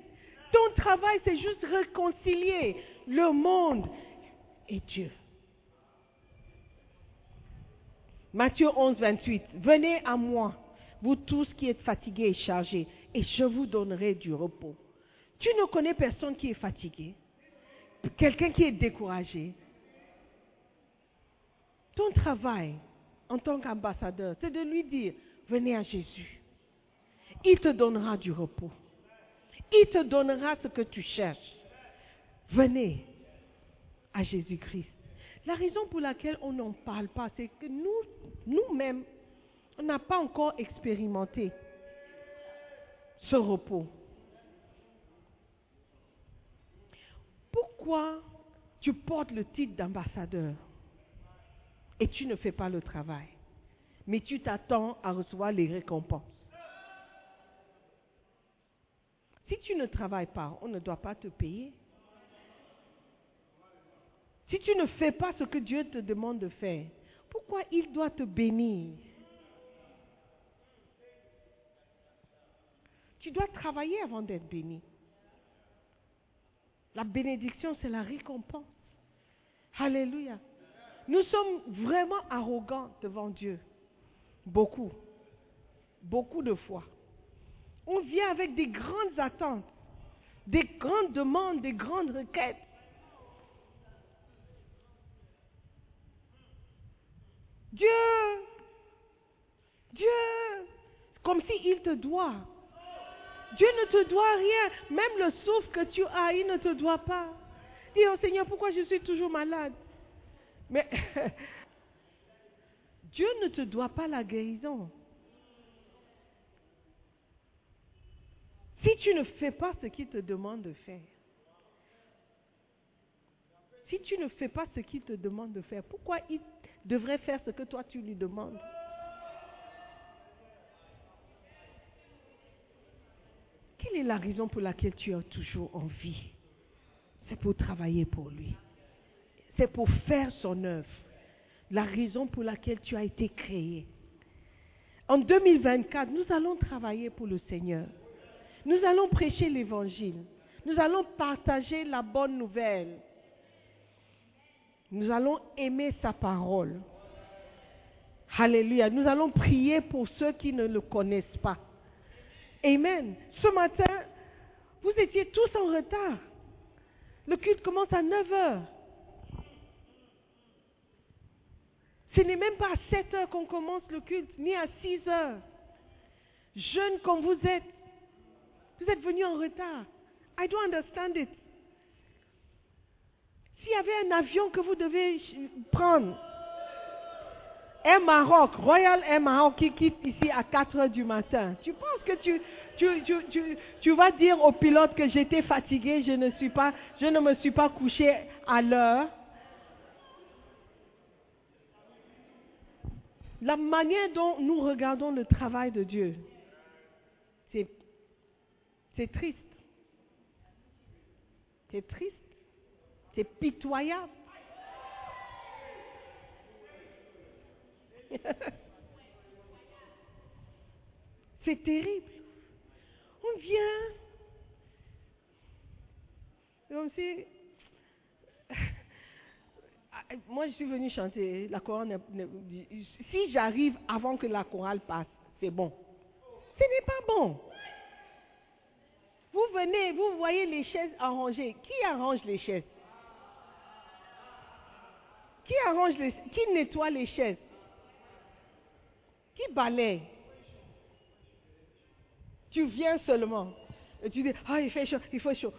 Ton travail, c'est juste réconcilier le monde et Dieu. Matthieu 11, 28. Venez à moi, vous tous qui êtes fatigués et chargés, et je vous donnerai du repos. Tu ne connais personne qui est fatigué, quelqu'un qui est découragé? Ton travail en tant qu'ambassadeur, c'est de lui dire, venez à Jésus. Il te donnera du repos. Il te donnera ce que tu cherches. Venez à Jésus-Christ. La raison pour laquelle on n'en parle pas, c'est que nous, nous-mêmes, on n'a pas encore expérimenté ce repos. Pourquoi tu portes le titre d'ambassadeur et tu ne fais pas le travail, mais tu t'attends à recevoir les récompenses? Si tu ne travailles pas, on ne doit pas te payer. Si tu ne fais pas ce que Dieu te demande de faire, pourquoi il doit te bénir? Tu dois travailler avant d'être béni. La bénédiction, c'est la récompense. Alléluia. Nous sommes vraiment arrogants devant Dieu. Beaucoup. Beaucoup de fois. On vient avec des grandes attentes, des grandes demandes, des grandes requêtes. Dieu, Dieu, comme s'il te doit. Dieu ne te doit rien. Même le souffle que tu as, il ne te doit pas. Dis au Seigneur, pourquoi je suis toujours malade? Mais Dieu ne te doit pas la guérison. Si tu ne fais pas ce qu'il te demande de faire, si tu ne fais pas ce qu'il te demande de faire, pourquoi il devrait faire ce que toi tu lui demandes? Quelle est la raison pour laquelle tu es toujours en vie C'est pour travailler pour lui. C'est pour faire son œuvre. La raison pour laquelle tu as été créé. En 2024, nous allons travailler pour le Seigneur. Nous allons prêcher l'évangile. Nous allons partager la bonne nouvelle. Nous allons aimer sa parole. Alléluia. Nous allons prier pour ceux qui ne le connaissent pas. Amen. Ce matin, vous étiez tous en retard. Le culte commence à 9 heures. Ce n'est même pas à 7 heures qu'on commence le culte, ni à 6 heures. Jeunes comme vous êtes, vous êtes venus en retard. I don't understand it. S'il y avait un avion que vous devez prendre, Air Maroc, Royal Air Maroc qui quitte ici à 4 heures du matin, tu penses que tu, tu, tu, tu, vas dire au pilote que j'étais fatigué, je ne, suis pas, je ne me suis pas couché à l'heure? La manière dont nous regardons le travail de Dieu, c'est triste. C'est triste. C'est pitoyable. c'est terrible. On vient. Comme si moi, je suis venu chanter la chorale. Si j'arrive avant que la chorale passe, c'est bon. Ce n'est pas bon. Vous venez, vous voyez les chaises arrangées. Qui arrange les chaises? Qui arrange les Qui nettoie les chaises? Qui balaye? Tu viens seulement. Et tu dis, ah, il fait chaud, il fait chaud.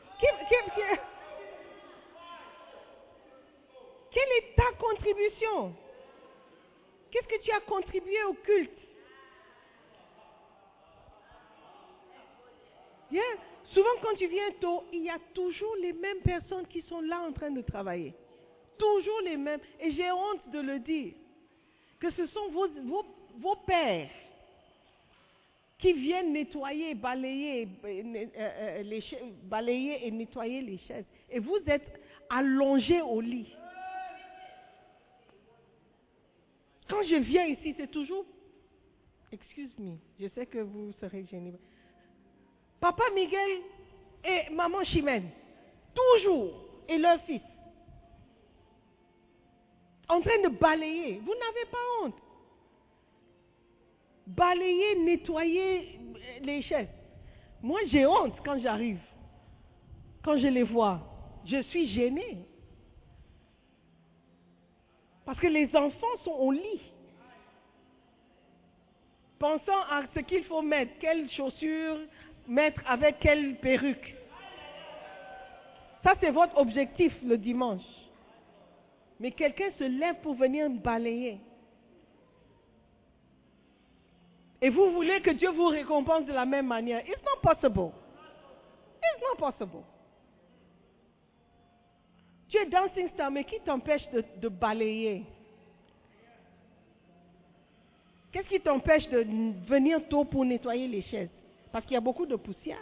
Quelle est ta contribution? Qu'est-ce que tu as contribué au culte? Souvent, quand tu viens tôt, il y a toujours les mêmes personnes qui sont là en train de travailler. Toujours les mêmes. Et j'ai honte de le dire. Que ce sont vos, pères qui viennent nettoyer, balayer, euh, euh, euh, les balayer et nettoyer les chaises. Et vous êtes allongés au lit. Quand je viens ici, c'est toujours. Excuse-moi, je sais que vous serez gênés. Papa Miguel et maman Chimène, toujours, et leur fils, en train de balayer. Vous n'avez pas honte. Balayer, nettoyer les chaises. Moi, j'ai honte quand j'arrive. Quand je les vois, je suis gênée. Parce que les enfants sont au lit. Pensant à ce qu'il faut mettre, quelles chaussures mettre avec quelle perruque. Ça, c'est votre objectif le dimanche. Mais quelqu'un se lève pour venir balayer. Et vous voulez que Dieu vous récompense de la même manière. It's not possible. It's not possible. Tu es dancing star, mais qui t'empêche de, de balayer? Qu'est-ce qui t'empêche de venir tôt pour nettoyer les chaises? Parce qu'il y a beaucoup de poussière.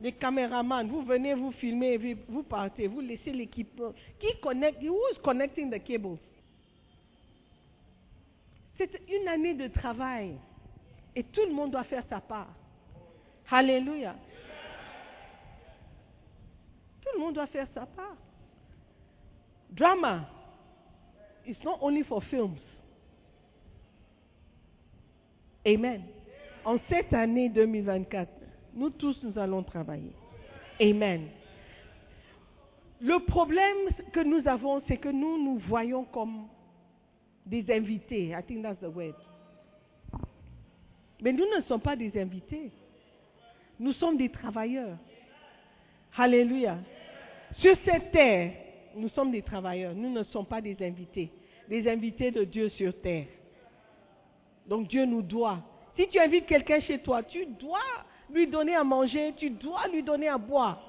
Les caméramans, vous venez, vous filmez, vous- partez, vous laissez l'équipe. Qui connecte Who is connecting the cables? C'est une année de travail. Et tout le monde doit faire sa part. Alléluia. Tout le monde doit faire sa part. Drama, it's not only for films. Amen. En cette année 2024, nous tous, nous allons travailler. Amen. Le problème que nous avons, c'est que nous nous voyons comme des invités. I think that's the word. Mais nous ne sommes pas des invités. Nous sommes des travailleurs. Alléluia. Sur cette terre, nous sommes des travailleurs. Nous ne sommes pas des invités. Des invités de Dieu sur terre. Donc Dieu nous doit. Si tu invites quelqu'un chez toi, tu dois lui donner à manger, tu dois lui donner à boire.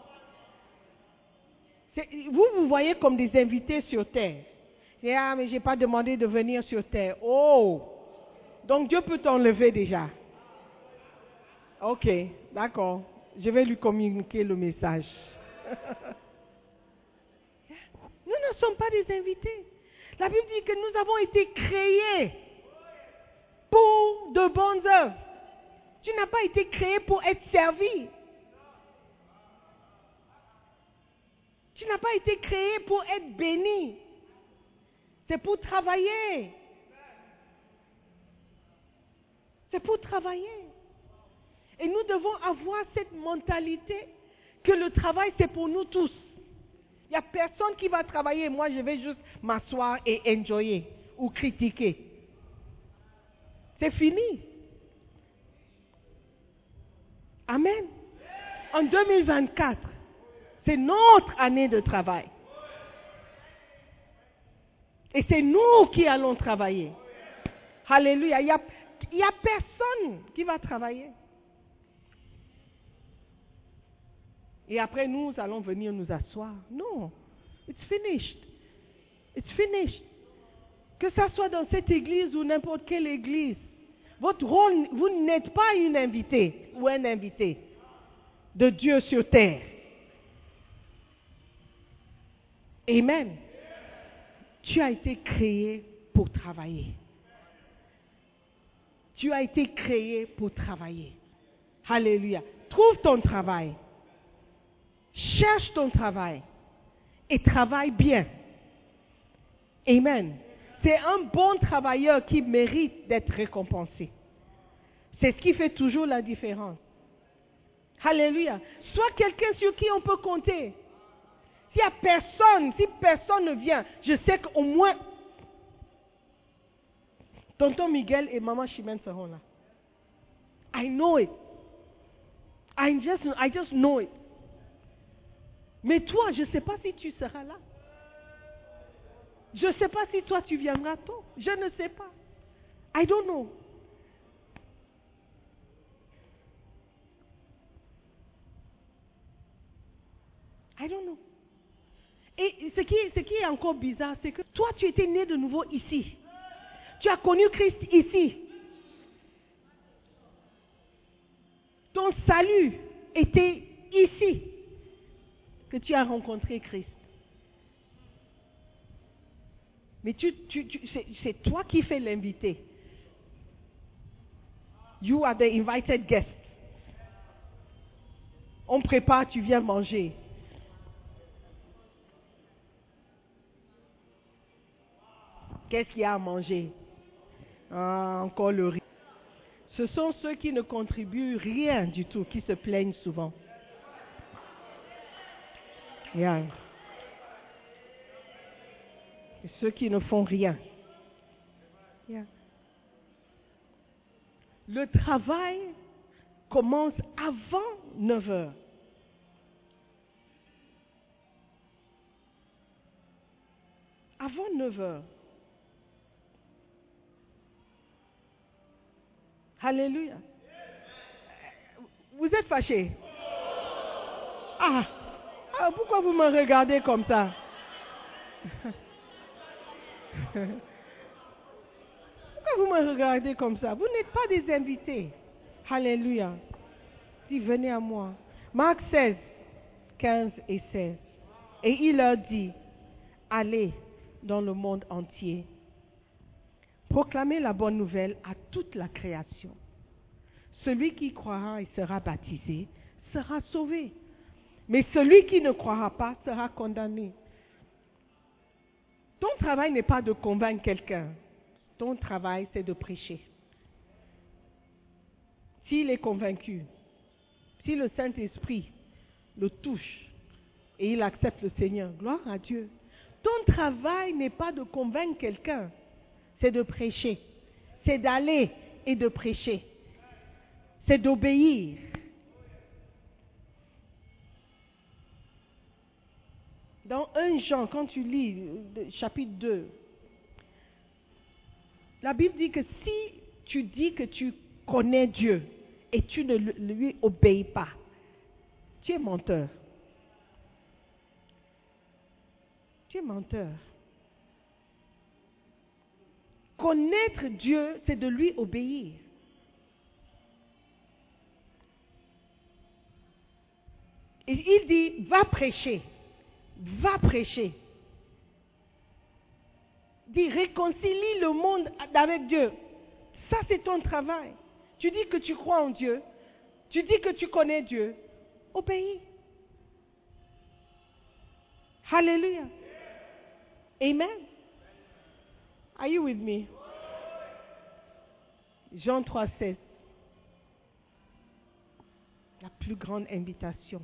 Vous vous voyez comme des invités sur terre. Ah, mais je n'ai pas demandé de venir sur terre. Oh! Donc Dieu peut t'enlever déjà. Ok, d'accord. Je vais lui communiquer le message. nous ne sommes pas des invités. La Bible dit que nous avons été créés pour de bonnes œuvres. Tu n'as pas été créé pour être servi. Tu n'as pas été créé pour être béni. C'est pour travailler. C'est pour travailler. Et nous devons avoir cette mentalité que le travail, c'est pour nous tous. Il n'y a personne qui va travailler. Moi, je vais juste m'asseoir et enjoyer ou critiquer. C'est fini. Amen. En 2024, c'est notre année de travail. Et c'est nous qui allons travailler. Alléluia. Il n'y a, personne qui va travailler. Et après, nous allons venir nous asseoir. Non. It's finished. It's finished. Que ça soit dans cette église ou n'importe quelle église. Votre rôle, vous n'êtes pas une invitée ou un invité de Dieu sur terre. Amen. Tu as été créé pour travailler. Tu as été créé pour travailler. Alléluia. Trouve ton travail. Cherche ton travail. Et travaille bien. Amen. C'est un bon travailleur qui mérite d'être récompensé. C'est ce qui fait toujours la différence. Alléluia. Sois quelqu'un sur qui on peut compter. S'il n'y a personne, si personne ne vient, je sais qu'au moins Tonton Miguel et maman Chimène seront là. I know it. I just, I just know it. Mais toi, je ne sais pas si tu seras là. Je ne sais pas si toi tu viendras tôt. Je ne sais pas. I don't know. I don't know. Et ce qui, ce qui est encore bizarre, c'est que toi, tu étais né de nouveau ici. Tu as connu Christ ici. Ton salut était ici que tu as rencontré Christ. Mais tu, tu, tu, c'est toi qui fais l'invité. You are the invited guest. On prépare, tu viens manger. Qu'est-ce qu'il y a à manger? Ah, Encore le riz. Ce sont ceux qui ne contribuent rien du tout, qui se plaignent souvent. Yeah. Ceux qui ne font rien. Le travail commence avant 9 heures. Avant 9 heures. Alléluia. Vous êtes fâché ah. ah, pourquoi vous me regardez comme ça? Pourquoi vous me regardez comme ça Vous n'êtes pas des invités. Alléluia. Dis, venez à moi. Marc 16, 15 et 16. Et il leur dit, allez dans le monde entier Proclamez la bonne nouvelle à toute la création. Celui qui croira et sera baptisé sera sauvé. Mais celui qui ne croira pas sera condamné. Ton travail n'est pas de convaincre quelqu'un. Ton travail, c'est de prêcher. S'il est convaincu, si le Saint-Esprit le touche et il accepte le Seigneur, gloire à Dieu. Ton travail n'est pas de convaincre quelqu'un c'est de prêcher. C'est d'aller et de prêcher. C'est d'obéir. Dans 1 Jean, quand tu lis chapitre 2, la Bible dit que si tu dis que tu connais Dieu et tu ne lui obéis pas, tu es menteur. Tu es menteur. Connaître Dieu, c'est de lui obéir. Il dit, va prêcher, va prêcher. Dis, réconcilie le monde avec Dieu. Ça, c'est ton travail. Tu dis que tu crois en Dieu. Tu dis que tu connais Dieu. Obéis. Hallelujah. Amen. Are you with me? Jean 3,16. La plus grande invitation.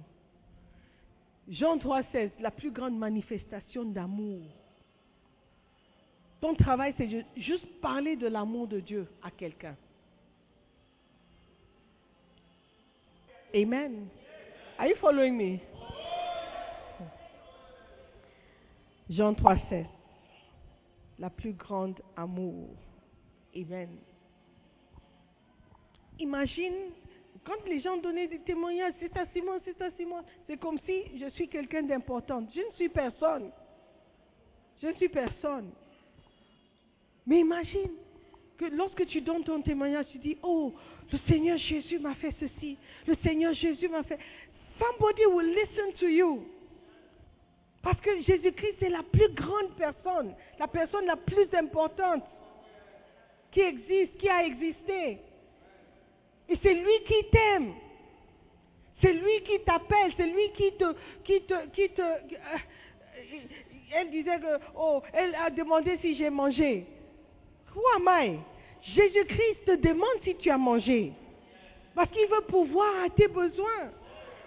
Jean 3,16. La plus grande manifestation d'amour. Ton travail, c'est juste parler de l'amour de Dieu à quelqu'un. Amen. Are you following me? Jean 3,16 la plus grande amour. Amen. Imagine, quand les gens donnaient des témoignages, c'est à Simon, c'est à Simon, c'est comme si je suis quelqu'un d'important. Je ne suis personne. Je ne suis personne. Mais imagine que lorsque tu donnes ton témoignage, tu dis, oh, le Seigneur Jésus m'a fait ceci, le Seigneur Jésus m'a fait. Somebody will listen to you. Parce que Jésus-Christ est la plus grande personne, la personne la plus importante qui existe, qui a existé. Et c'est lui qui t'aime. C'est lui qui t'appelle, c'est lui qui te, qui te, qui te. Euh, elle disait que, oh, elle a demandé si j'ai mangé. Who am I? Jésus-Christ te demande si tu as mangé. Parce qu'il veut pouvoir à tes besoins.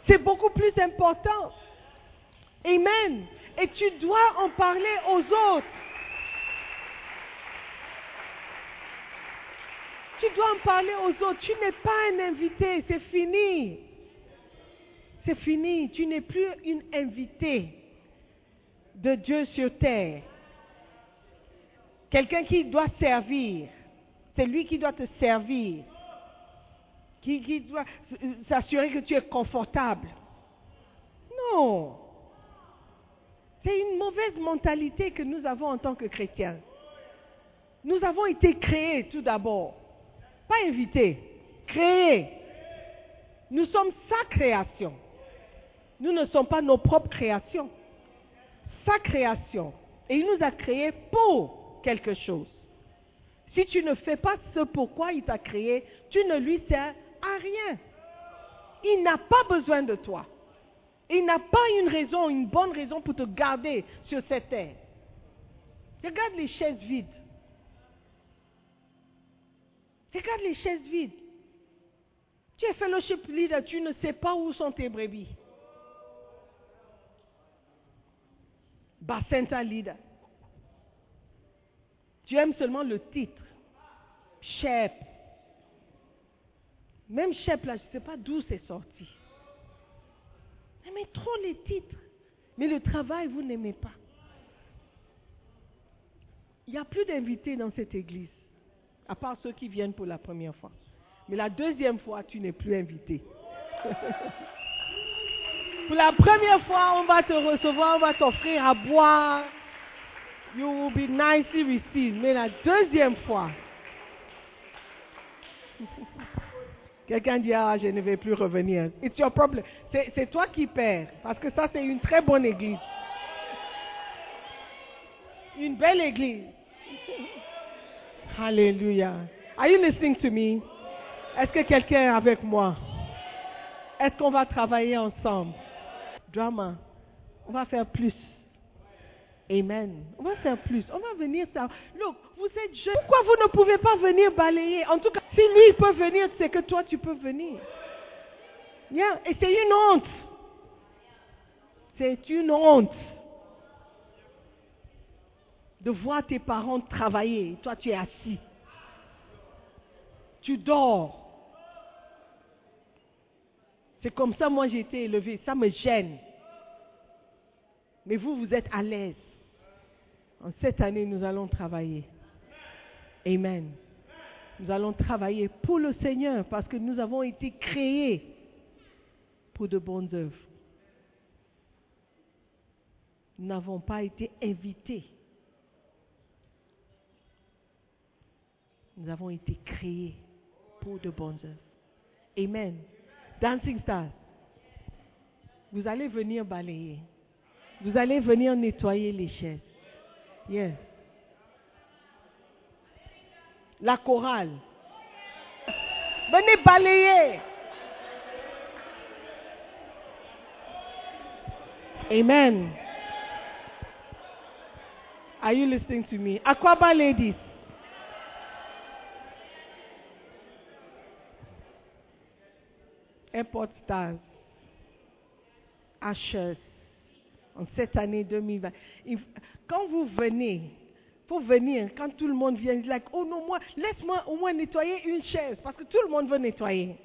C'est beaucoup plus important. Amen. Et tu dois en parler aux autres. Tu dois en parler aux autres. Tu n'es pas un invité. C'est fini. C'est fini. Tu n'es plus une invitée de Dieu sur terre. Quelqu'un qui doit servir. C'est lui qui doit te servir. Qui, qui doit s'assurer que tu es confortable. Non. C'est une mauvaise mentalité que nous avons en tant que chrétiens. Nous avons été créés tout d'abord. Pas invités, créés. Nous sommes sa création. Nous ne sommes pas nos propres créations. Sa création. Et il nous a créés pour quelque chose. Si tu ne fais pas ce pourquoi il t'a créé, tu ne lui sers à rien. Il n'a pas besoin de toi. Il n'a pas une raison, une bonne raison pour te garder sur cette terre. Regarde les chaises vides. Regarde les chaises vides. Tu es fellowship leader, tu ne sais pas où sont tes brebis. Bacenta leader. Tu aimes seulement le titre. Shep. Même Shep, là, je ne sais pas d'où c'est sorti. Aimez trop les titres. Mais le travail, vous n'aimez pas. Il n'y a plus d'invités dans cette église, à part ceux qui viennent pour la première fois. Mais la deuxième fois, tu n'es plus invité. pour la première fois, on va te recevoir, on va t'offrir à boire. You will be nicely received. Mais la deuxième fois, Quelqu'un dit, ah, je ne vais plus revenir. It's your problem. C'est toi qui perds. Parce que ça, c'est une très bonne église. Une belle église. Alléluia. Are you listening to me? Est-ce que quelqu'un est avec moi? Est-ce qu'on va travailler ensemble? Drama. On va faire plus. Amen. On va faire plus. On va venir ça. Look, vous êtes jeunes. Pourquoi vous ne pouvez pas venir balayer? En tout cas, si lui peut venir, c'est que toi tu peux venir. Yeah. Et c'est une honte. C'est une honte de voir tes parents travailler. Toi, tu es assis. Tu dors. C'est comme ça, moi, j'ai été élevé. Ça me gêne. Mais vous, vous êtes à l'aise. En cette année, nous allons travailler. Amen. Nous allons travailler pour le Seigneur parce que nous avons été créés pour de bonnes œuvres. Nous n'avons pas été invités. Nous avons été créés pour de bonnes œuvres. Amen. Dancing Stars, vous allez venir balayer. Vous allez venir nettoyer les chaises. Yes. La chorale. Venez balayer. Amen. Are you listening to me? Aquaba ladies. Airport stars. Ashes. En cette année 2020. Quand vous venez, faut venir, quand tout le monde vient, like, oh non, moi, laisse-moi au moins nettoyer une chaise, parce que tout le monde veut nettoyer.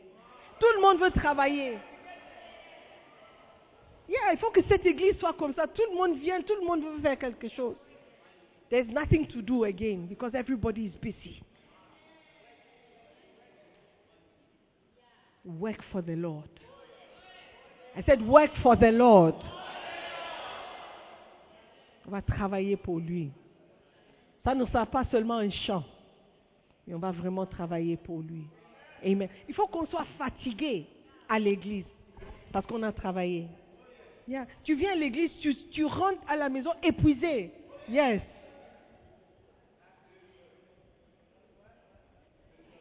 Tout le monde veut travailler. Yeah, il faut que cette église soit comme ça. Tout le monde vient, tout le monde veut faire quelque chose. There's nothing to do again because everybody is busy. Work for the Lord. I said, work for the Lord. On va travailler pour lui. Ça ne sera pas seulement un chant, mais on va vraiment travailler pour lui. Amen. Il faut qu'on soit fatigué à l'église parce qu'on a travaillé. Tu viens à l'église, tu rentres à la maison épuisé. Yes.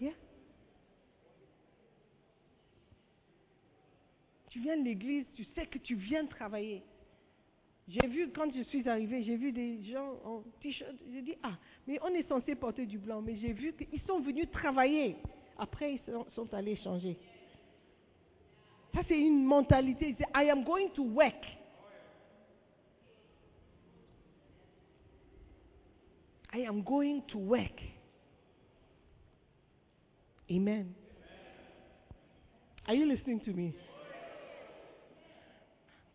Yeah. Tu viens à l'église, tu sais que tu viens travailler. J'ai vu, quand je suis arrivée, j'ai vu des gens en t-shirt. J'ai dit, ah, mais on est censé porter du blanc. Mais j'ai vu qu'ils sont venus travailler. Après, ils sont, sont allés changer. Ça, c'est une mentalité. C'est, I am going to work. I am going to work. Amen. Are you listening to me?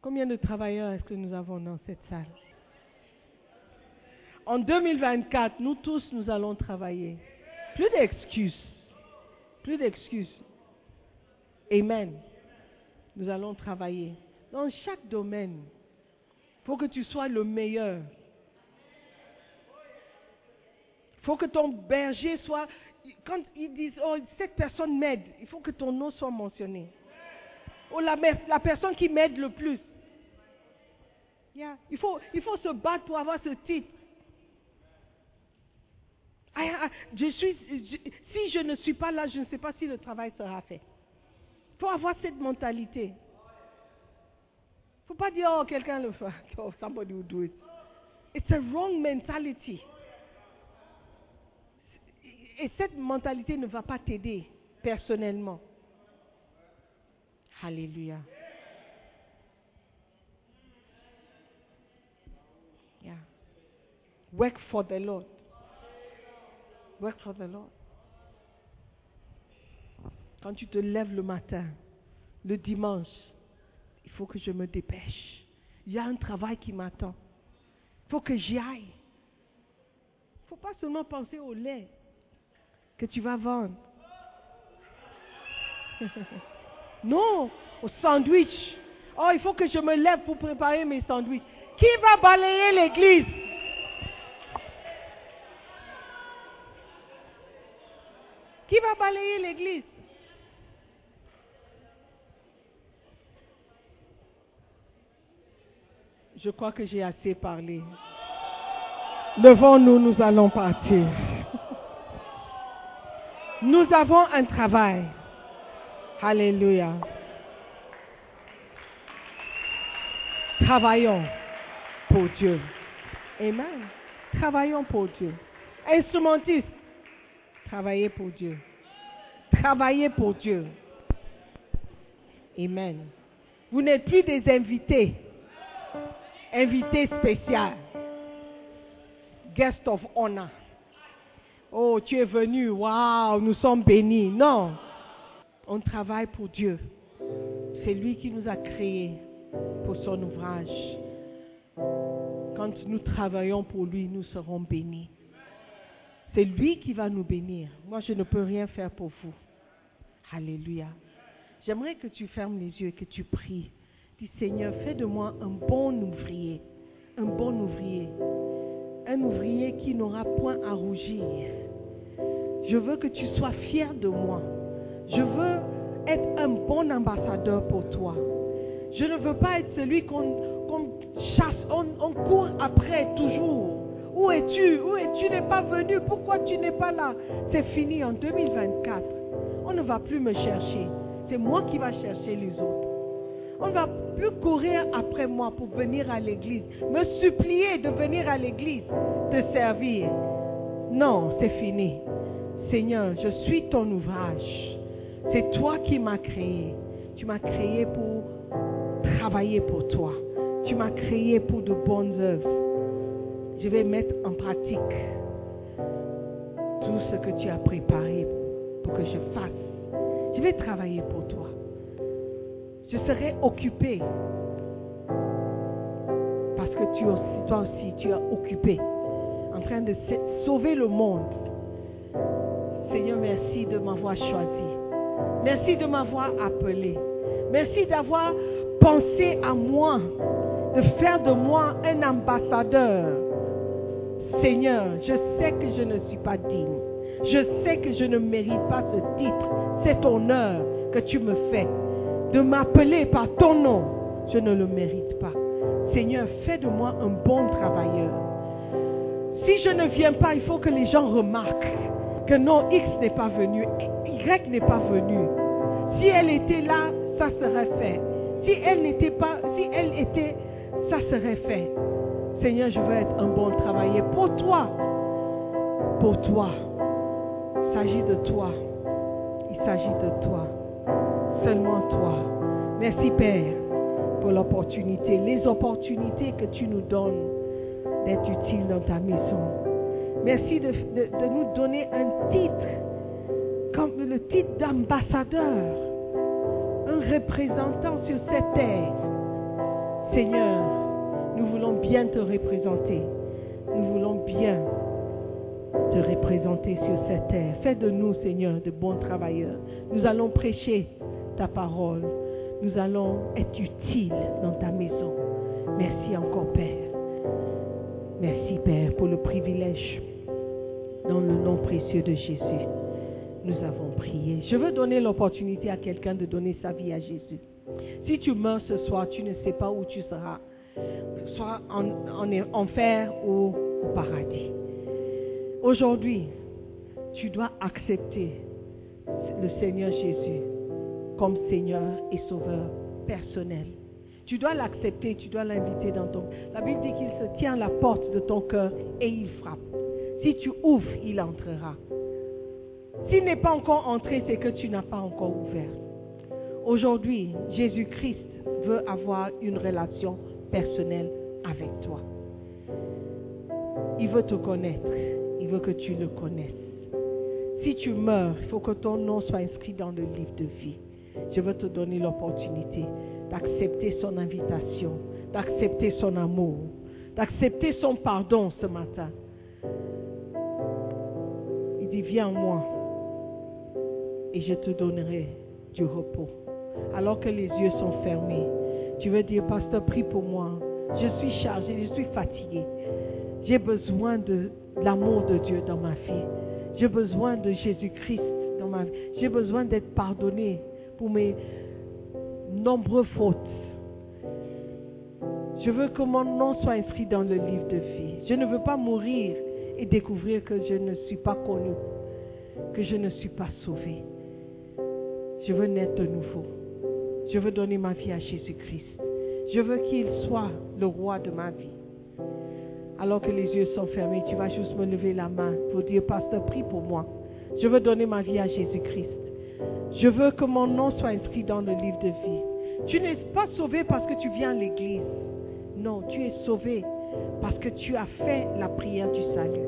Combien de travailleurs est-ce que nous avons dans cette salle? En 2024, nous tous, nous allons travailler. Plus d'excuses. Plus d'excuses. Amen. Nous allons travailler. Dans chaque domaine, il faut que tu sois le meilleur. Il faut que ton berger soit... Quand ils disent, oh, cette personne m'aide, il faut que ton nom soit mentionné. Oh, la, la personne qui m'aide le plus. Il, faut, il faut se battre pour avoir ce titre. Je suis, si je ne suis pas là, je ne sais pas si le travail sera fait. Il faut avoir cette mentalité. Il ne faut pas dire, oh, quelqu'un le fait. Oh, somebody will do it. It's a wrong mentality. Et cette mentalité ne va pas t'aider personnellement. Alléluia. Yeah. Work for the Lord. Work for the Lord. Quand tu te lèves le matin, le dimanche, il faut que je me dépêche. Il y a un travail qui m'attend. Il faut que j'y aille. Il ne faut pas seulement penser au lait que tu vas vendre. non, au sandwich. Oh, il faut que je me lève pour préparer mes sandwichs. Qui va balayer l'église? Qui va balayer l'église? Je crois que j'ai assez parlé. Levons-nous, nous allons partir. Nous avons un travail. Alléluia. Travaillons pour Dieu. Amen. Travaillons pour Dieu. Instrumentiste, travaillez pour Dieu. Travaillez pour Dieu. Amen. Vous n'êtes plus des invités. Invités spéciaux. Guest of honor. Oh, tu es venu, waouh, nous sommes bénis. Non, on travaille pour Dieu. C'est lui qui nous a créés pour son ouvrage. Quand nous travaillons pour lui, nous serons bénis. C'est lui qui va nous bénir. Moi, je ne peux rien faire pour vous. Alléluia. J'aimerais que tu fermes les yeux et que tu pries. Dis Seigneur, fais de moi un bon ouvrier. Un bon ouvrier. Un ouvrier qui n'aura point à rougir. Je veux que tu sois fier de moi. Je veux être un bon ambassadeur pour toi. Je ne veux pas être celui qu'on chasse, on, on, court après toujours. Où es-tu? Où es-tu? N'es pas venu Pourquoi tu n'es pas là? C'est fini en 2024. On ne va plus me chercher. C'est moi qui va chercher les autres. On ne va plus courir après moi pour venir à l'église, me supplier de venir à l'église, te servir. Non, c'est fini. Seigneur, je suis ton ouvrage. C'est toi qui m'as créé. Tu m'as créé pour travailler pour toi. Tu m'as créé pour de bonnes œuvres. Je vais mettre en pratique tout ce que tu as préparé pour que je fasse. Je vais travailler pour toi. Je serai occupé. Parce que tu aussi, toi aussi, tu es occupé en train de sauver le monde. Seigneur, merci de m'avoir choisi. Merci de m'avoir appelé. Merci d'avoir pensé à moi, de faire de moi un ambassadeur. Seigneur, je sais que je ne suis pas digne. Je sais que je ne mérite pas ce titre, cet honneur que tu me fais. De m'appeler par ton nom, je ne le mérite pas. Seigneur, fais de moi un bon travailleur. Si je ne viens pas, il faut que les gens remarquent que non, X n'est pas venu, Y n'est pas venu. Si elle était là, ça serait fait. Si elle n'était pas, si elle était, ça serait fait. Seigneur, je veux être un bon travailleur pour toi. Pour toi. Il s'agit de toi. Il s'agit de toi. Seulement toi. Merci Père pour l'opportunité, les opportunités que tu nous donnes d'être utiles dans ta maison. Merci de, nous donner un titre comme le titre d'ambassadeur, un représentant sur cette terre. Seigneur, nous voulons bien te représenter. Nous voulons bien te représenter sur cette terre. Fais de nous, Seigneur, de bons travailleurs. Nous allons prêcher ta parole. Nous allons être utiles dans ta maison. Merci encore, Père. Merci, Père, pour le privilège. Dans le nom précieux de Jésus, nous avons prié. Je veux donner l'opportunité à quelqu'un de donner sa vie à Jésus. Si tu meurs ce soir, tu ne sais pas où tu seras, soit en, en enfer ou au paradis. Aujourd'hui, tu dois accepter le Seigneur Jésus comme Seigneur et Sauveur personnel. Tu dois l'accepter, tu dois l'inviter dans ton... La Bible dit qu'il se tient à la porte de ton cœur et il frappe. Si tu ouvres, il entrera. S'il n'est pas encore entré, c'est que tu n'as pas encore ouvert. Aujourd'hui, Jésus-Christ veut avoir une relation personnelle avec toi. Il veut te connaître. Il veut que tu le connaisses. Si tu meurs, il faut que ton nom soit inscrit dans le livre de vie. Je veux te donner l'opportunité d'accepter son invitation, d'accepter son amour, d'accepter son pardon ce matin. Il dit, viens moi et je te donnerai du repos. Alors que les yeux sont fermés, tu veux dire, pasteur, prie pour moi. Je suis chargé, je suis fatigué. J'ai besoin de l'amour de Dieu dans ma vie. J'ai besoin de Jésus-Christ dans ma vie. J'ai besoin d'être pardonné pour mes nombreuses fautes. Je veux que mon nom soit inscrit dans le livre de vie. Je ne veux pas mourir et découvrir que je ne suis pas connu, que je ne suis pas sauvé. Je veux naître de nouveau. Je veux donner ma vie à Jésus-Christ. Je veux qu'il soit le roi de ma vie. Alors que les yeux sont fermés, tu vas juste me lever la main pour dire, pasteur, prie pour moi. Je veux donner ma vie à Jésus-Christ. Je veux que mon nom soit inscrit dans le livre de vie. Tu n'es pas sauvé parce que tu viens à l'église. Non, tu es sauvé parce que tu as fait la prière du salut.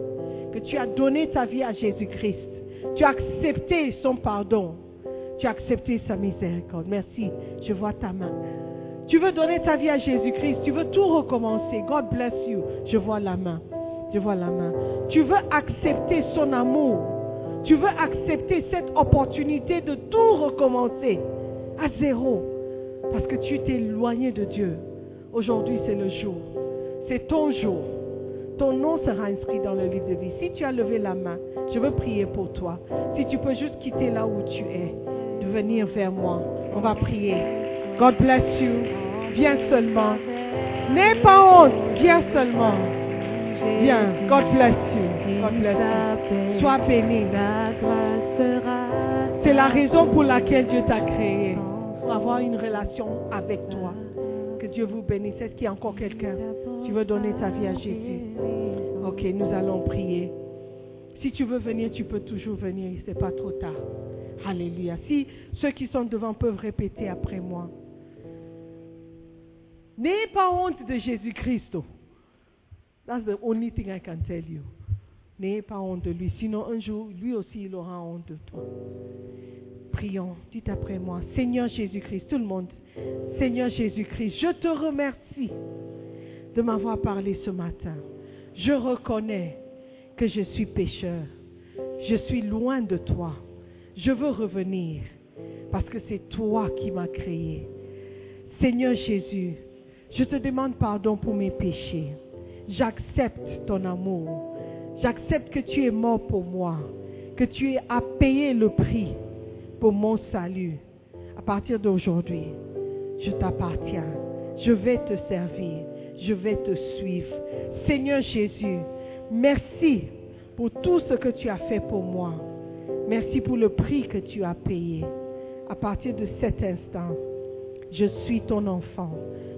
Que tu as donné ta vie à Jésus-Christ. Tu as accepté son pardon. Tu as accepté sa miséricorde. Merci. Je vois ta main. Tu veux donner ta vie à Jésus-Christ. Tu veux tout recommencer. God bless you. Je vois la main. Je vois la main. Tu veux accepter son amour. Tu veux accepter cette opportunité de tout recommencer à zéro. Parce que tu t'es éloigné de Dieu. Aujourd'hui, c'est le jour. C'est ton jour. Ton nom sera inscrit dans le livre de vie. Si tu as levé la main, je veux prier pour toi. Si tu peux juste quitter là où tu es, venir vers moi. On va prier. God bless you. Viens seulement. N'aie pas honte. Viens seulement. Viens. God bless you. God bless you. Sois béni. C'est la raison pour laquelle Dieu t'a créé. Pour avoir une relation avec toi. Que Dieu vous bénisse. Est-ce qu'il y a encore quelqu'un? Tu veux donner ta vie à Jésus? Ok, nous allons prier. Si tu veux venir, tu peux toujours venir. Ce n'est pas trop tard. Alléluia. Si ceux qui sont devant peuvent répéter après moi. N'ayez pas honte de Jésus-Christ. That's the only thing I can tell you. N'ayez pas honte de lui. Sinon, un jour, lui aussi, il aura honte de toi. Prions. Dites après moi. Seigneur Jésus-Christ, tout le monde. Seigneur Jésus-Christ, je te remercie de m'avoir parlé ce matin. Je reconnais que je suis pécheur. Je suis loin de toi. Je veux revenir parce que c'est toi qui m'as créé. Seigneur Jésus, je te demande pardon pour mes péchés. J'accepte ton amour. J'accepte que tu es mort pour moi, que tu as payé le prix pour mon salut. À partir d'aujourd'hui, je t'appartiens. Je vais te servir. Je vais te suivre. Seigneur Jésus, merci pour tout ce que tu as fait pour moi. Merci pour le prix que tu as payé. À partir de cet instant, je suis ton enfant.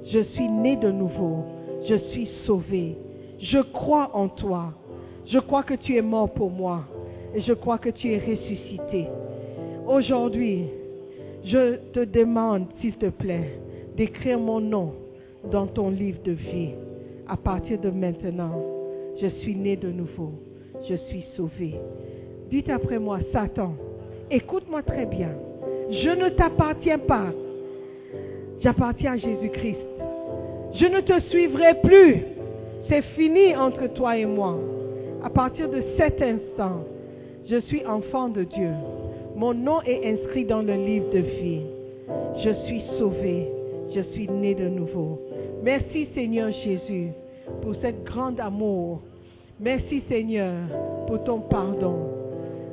Je suis né de nouveau. Je suis sauvé. Je crois en toi. Je crois que tu es mort pour moi. Et je crois que tu es ressuscité. Aujourd'hui, je te demande, s'il te plaît, d'écrire mon nom dans ton livre de vie. À partir de maintenant, je suis né de nouveau. Je suis sauvé. Dites après moi, Satan, Écoute-moi très bien. Je ne t'appartiens pas. J'appartiens à Jésus-Christ. Je ne te suivrai plus. C'est fini entre toi et moi. À partir de cet instant, je suis enfant de Dieu. Mon nom est inscrit dans le livre de vie. Je suis sauvé. Je suis né de nouveau. Merci Seigneur Jésus pour ce grand amour. Merci Seigneur pour ton pardon.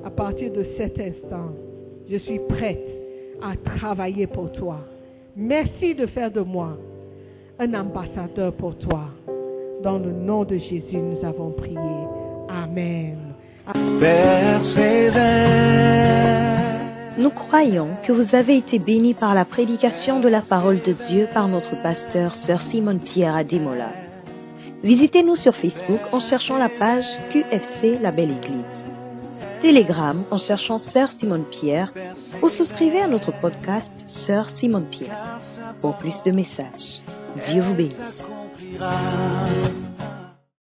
À partir de cet instant, je suis prête à travailler pour toi. Merci de faire de moi un ambassadeur pour toi. Dans le nom de Jésus, nous avons prié. Amen. Nous croyons que vous avez été bénis par la prédication de la parole de Dieu par notre pasteur Sœur Simone Pierre Ademola. Visitez-nous sur Facebook en cherchant la page QFC La Belle Église. Telegram en cherchant Sœur Simone Pierre ou souscrivez à notre podcast Sœur Simone Pierre pour plus de messages. Dieu vous bénisse.